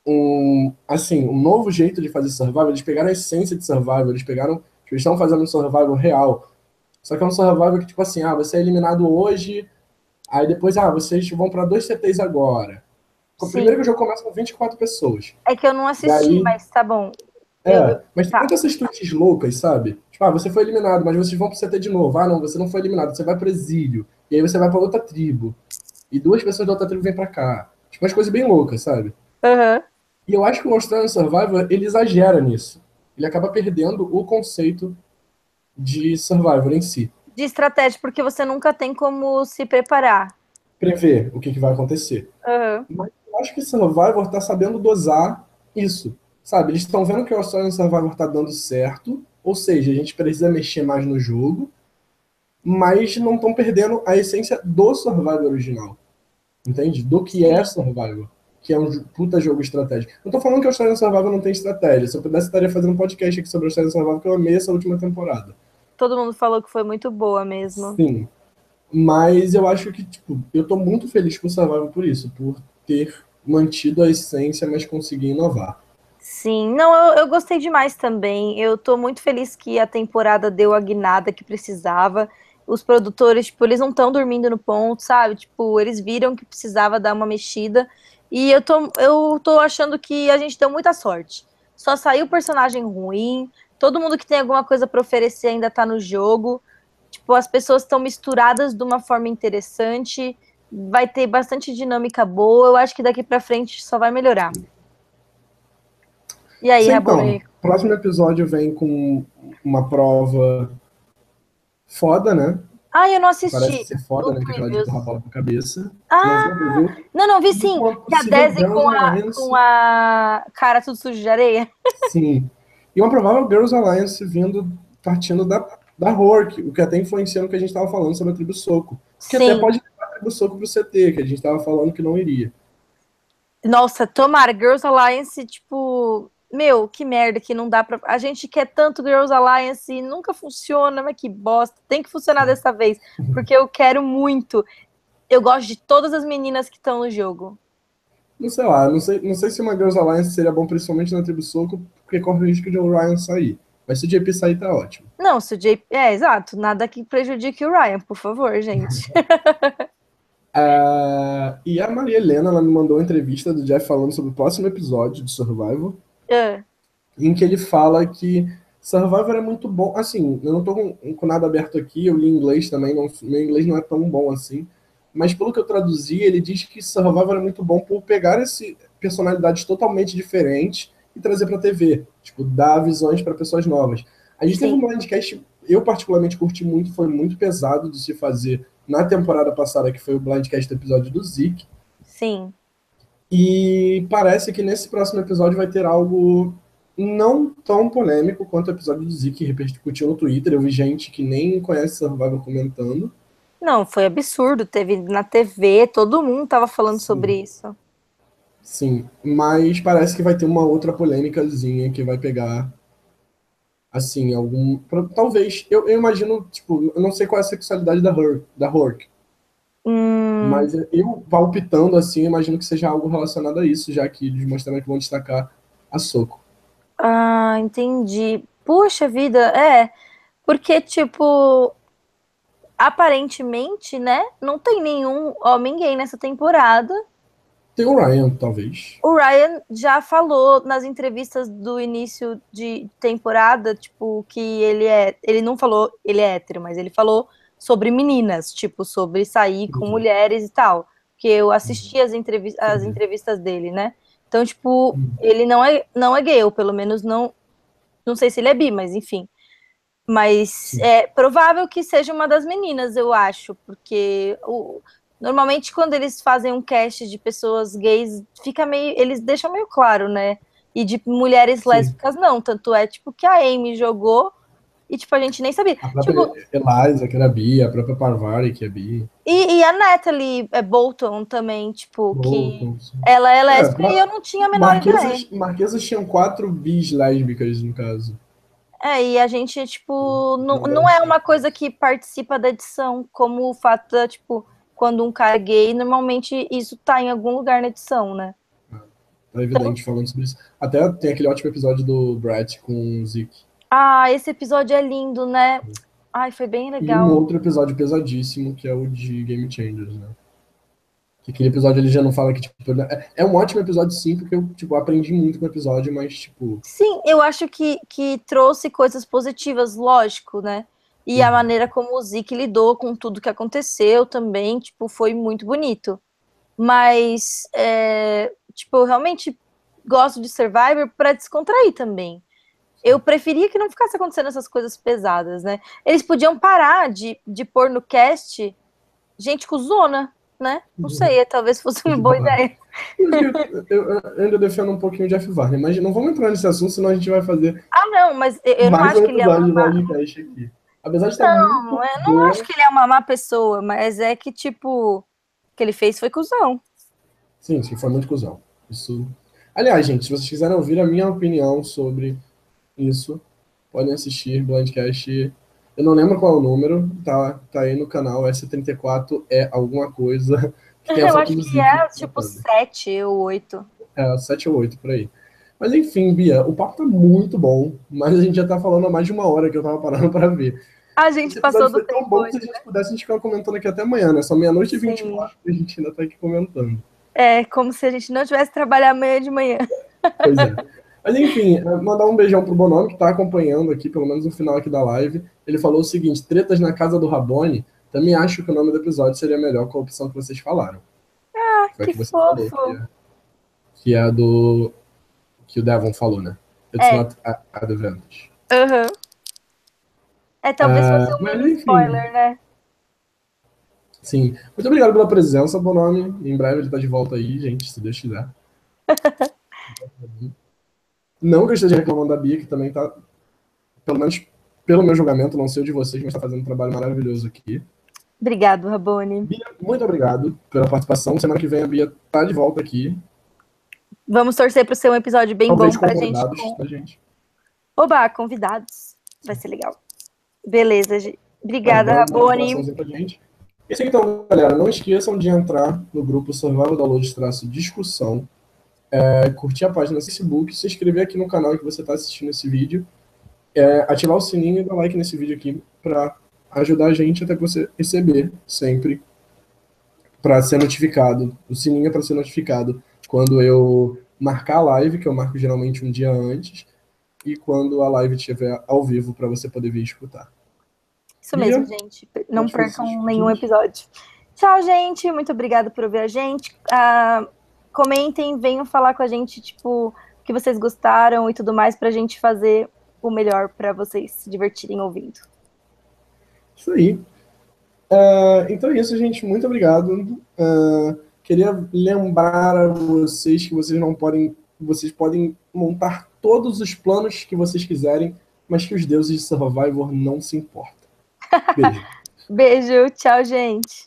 um, assim, um novo jeito de fazer Survivor. Eles pegaram a essência de Survivor, eles pegaram, tipo, eles estão fazendo um Survivor real. Só que é um Survivor que, tipo assim, ah, você é eliminado hoje, aí depois, ah, vocês vão pra dois CTs agora. Sim. Primeiro que o jogo começa com 24 pessoas. É que eu não assisti, Daí- mas tá bom. É, Eu- mas tem tá. muitas essas tweets loucas, sabe? Tipo, ah, você foi eliminado, mas vocês vão pro CT de novo. Ah, não, você não foi eliminado, você vai pro exílio. E aí você vai pra outra tribo. E duas pessoas da outra tribo vêm pra cá. Tipo, umas coisas bem loucas, sabe? Aham. E eu acho que o Australian Survivor, ele exagera nisso. Ele acaba perdendo o conceito de Survivor em si. De estratégia, porque você nunca tem como se preparar. Prever o que, que vai acontecer. Aham. Eu acho que Survivor tá sabendo dosar isso. Sabe? Eles estão vendo que o Australian Survivor tá dando certo. Ou seja, a gente precisa mexer mais no jogo. Mas não estão perdendo a essência do Survivor original. Entende? Do que é Survivor. Que é um puta jogo estratégico. Não tô falando que o Australian Survivor não tem estratégia. Se eu pudesse, estaria fazendo um podcast aqui sobre o Australian Survivor, que eu amei essa última temporada. Todo mundo falou que foi muito boa mesmo. Sim. Mas eu acho que, tipo, eu tô muito feliz com o Survivor por isso, por ter mantido a essência, mas conseguir inovar. Sim, não, eu, eu gostei demais também. Eu tô muito feliz que a temporada deu a guinada que precisava. Os produtores, tipo, eles não estão dormindo no ponto, sabe? Tipo, eles viram que precisava dar uma mexida. E eu tô, eu tô achando que a gente deu muita sorte. Só saiu personagem ruim, todo mundo que tem alguma coisa pra oferecer ainda tá no jogo. Tipo, as pessoas estão misturadas de uma forma interessante. Vai ter bastante dinâmica boa. Eu acho que daqui pra frente só vai melhorar. E aí, Sim, então, próximo episódio vem com uma prova foda, né? Ah, eu não Parece assisti. ser foda, né? Que aquela de empurrar a bola pra cabeça. Ah, não, não, vi sim. Que a Desi com a, Alliance. com a cara tudo sujo de areia. Sim. E uma provável Girls Alliance vindo, partindo da, da Hork, o que até influencia no que a gente estava falando sobre a tribo Soco. Que até Sim. pode levar a tribo Soco pro CT, que a gente estava falando que não iria. Nossa, tomara, Girls Alliance, tipo, meu, que merda que não dá pra. A gente quer tanto Girls Alliance e nunca funciona, mas que bosta. Tem que funcionar dessa vez, porque eu quero muito. Eu gosto de todas as meninas que estão no jogo. Não sei lá, não sei, não sei se uma Girls Alliance seria bom, principalmente na tribo Soco, porque corre o risco de o Ryan sair. Mas se o JP sair, tá ótimo. Não, se o JP. É, exato. Nada que prejudique o Ryan, por favor, gente. Ah, e a Maria Helena, ela me mandou uma entrevista do Jeff falando sobre o próximo episódio de Survival, Ah, em que ele fala que Survivor é muito bom. Assim, eu não tô com, com nada aberto aqui, eu li em inglês também, não, meu inglês não é tão bom assim. Mas pelo que eu traduzi, ele diz que Survivor é muito bom por pegar esse personalidades totalmente diferentes e trazer pra TV. Tipo, dar visões para pessoas novas. A gente teve Sim. um blindcast, eu particularmente curti muito, foi muito pesado de se fazer na temporada passada, que foi o blindcast do episódio do Zeke. sim. E parece que nesse próximo episódio vai ter algo não tão polêmico quanto o episódio do Zeke que repercutiu no Twitter. Eu vi gente que nem conhece Survivor comentando. Não, foi absurdo. Teve na TV, todo mundo tava falando Sim. sobre isso. Sim, mas parece que vai ter uma outra polêmicazinha que vai pegar Assim, algum. Talvez. Eu, eu imagino, tipo, eu não sei qual é a sexualidade da Hurk, da Hork. Hum. Mas eu palpitando assim, imagino que seja algo relacionado a isso, já que eles mostraram que vão destacar a Soco. Ah, entendi. Puxa vida, é. Porque, tipo, aparentemente, né? Não tem nenhum homem gay nessa temporada. Tem o Ryan, talvez. O Ryan já falou nas entrevistas do início de temporada, tipo, que ele é. Ele não falou ele é hétero, mas ele falou sobre meninas, tipo, sobre sair com uhum. mulheres e tal. Que eu assisti as, entrevi as entrevistas dele, né? Então, tipo, ele não é, não é gay, ou pelo menos não. Não sei se ele é bi, mas enfim. Mas é provável que seja uma das meninas, eu acho, porque o, Normalmente, quando eles fazem um cast de pessoas gays, fica meio. Eles deixam meio claro, né? E de mulheres Sim. lésbicas, não. Tanto é, tipo, que a Amy jogou e, tipo, a gente nem sabia. A própria tipo, Eliza, que era bi, a própria Parvari, que é bi. E, e a Natalie é Bolton também, tipo, Bolton, que sim. ela é lésbica é, e eu não tinha a menor Marquesas, ideia. Marquesas tinham quatro bis lésbicas, no caso. É, e a gente, tipo, não, não é uma coisa que participa da edição, como o fato da, tipo quando um cara é gay, normalmente isso tá em algum lugar na edição, né? Tá evidente então... falando sobre isso. Até tem aquele ótimo episódio do Brett com o Zeke. Ah, esse episódio é lindo, né? Ai, foi bem legal. E um outro episódio pesadíssimo, que é o de Game Changers, né? Que aquele episódio ele já não fala que, tipo, é, é um ótimo episódio sim, porque eu, tipo, aprendi muito com o episódio, mas, tipo... Sim, eu acho que, que trouxe coisas positivas, lógico, né? E a uhum. maneira como o Zeke lidou com tudo que aconteceu também, tipo, foi muito bonito. Mas, é, tipo, eu realmente gosto de Survivor para descontrair também. Eu preferia que não ficasse acontecendo essas coisas pesadas, né? Eles podiam parar de, de pôr no cast gente com zona, né? Não uhum. sei, talvez fosse uma boa ideia. Eu, eu, eu, ainda defendo um pouquinho o Jeff Varney, mas não vamos entrar nesse assunto, senão a gente vai fazer. Ah, não, mas eu, eu não acho que ele é uma. Aqui. Apesar de estar não, muito eu não acho que ele é uma má pessoa, mas é que, tipo, o que ele fez foi cuzão. Sim, sim, foi muito cuzão. Isso. Aliás, gente, se vocês quiserem ouvir a minha opinião sobre isso, podem assistir Blindcast. Eu não lembro qual é o número, tá, tá aí no canal. S34 é alguma coisa. Eu acho que é tipo 7 ou 8. É, 7 ou 8 por aí. Mas enfim, Bia, o papo tá muito bom, mas a gente já tá falando há mais de uma hora que eu tava parando para ver. A gente passou do tempo. tão bom que se a gente né? pudesse, a gente ficava comentando aqui até amanhã, né? Só meia-noite e 24 e a gente ainda tá aqui comentando. É, como se a gente não tivesse trabalhar amanhã de manhã. Pois é. Mas enfim, é, mandar um beijão pro Bonomi, que tá acompanhando aqui, pelo menos no final aqui da live. Ele falou o seguinte: tretas na casa do Rabone. Também acho que o nome do episódio seria melhor com a opção que vocês falaram. Ah, Foi que, fofo. Falou, que, é, que é a do. que o Devon falou, né? It's é. not a, advantage. Aham. Uhum. É, talvez fosse um spoiler, né? Sim. Muito obrigado pela presença, Bonome. Em breve ele tá de volta aí, gente, se Deus quiser. não que eu esteja reclamando da Bia, que também tá, pelo menos pelo meu julgamento, não sei o de vocês, mas tá fazendo um trabalho maravilhoso aqui. Obrigado, Rabone. Bia, muito obrigado pela participação. Semana que vem a Bia tá de volta aqui. Vamos torcer para ser um episódio bem Talvez bom pra gente. Com... Gente. Oba, convidados. Vai ser legal. Beleza, gente. Obrigada, tá, Rabone. Isso aí, então, galera, não esqueçam de entrar no grupo Survival Download traço discussão, é, curtir a página no Facebook, se inscrever aqui no canal que você está assistindo esse vídeo, é, ativar o sininho e dar like nesse vídeo aqui para ajudar a gente até você receber sempre para ser notificado. O sininho é para ser notificado quando eu marcar a live, que eu marco geralmente um dia antes, e quando a live estiver ao vivo para você poder vir escutar. Isso mesmo, gente. Não percam nenhum episódio. Tchau, gente. Muito obrigada por ouvir a gente. Uh, comentem, venham falar com a gente, tipo, o que vocês gostaram e tudo mais, pra gente fazer o melhor para vocês se divertirem ouvindo. Isso aí. Uh, então é isso, gente. Muito obrigado. Uh, queria lembrar a vocês que vocês não podem. Vocês podem montar todos os planos que vocês quiserem, mas que os deuses de Survivor não se importam. Beijo. Beijo, tchau, gente.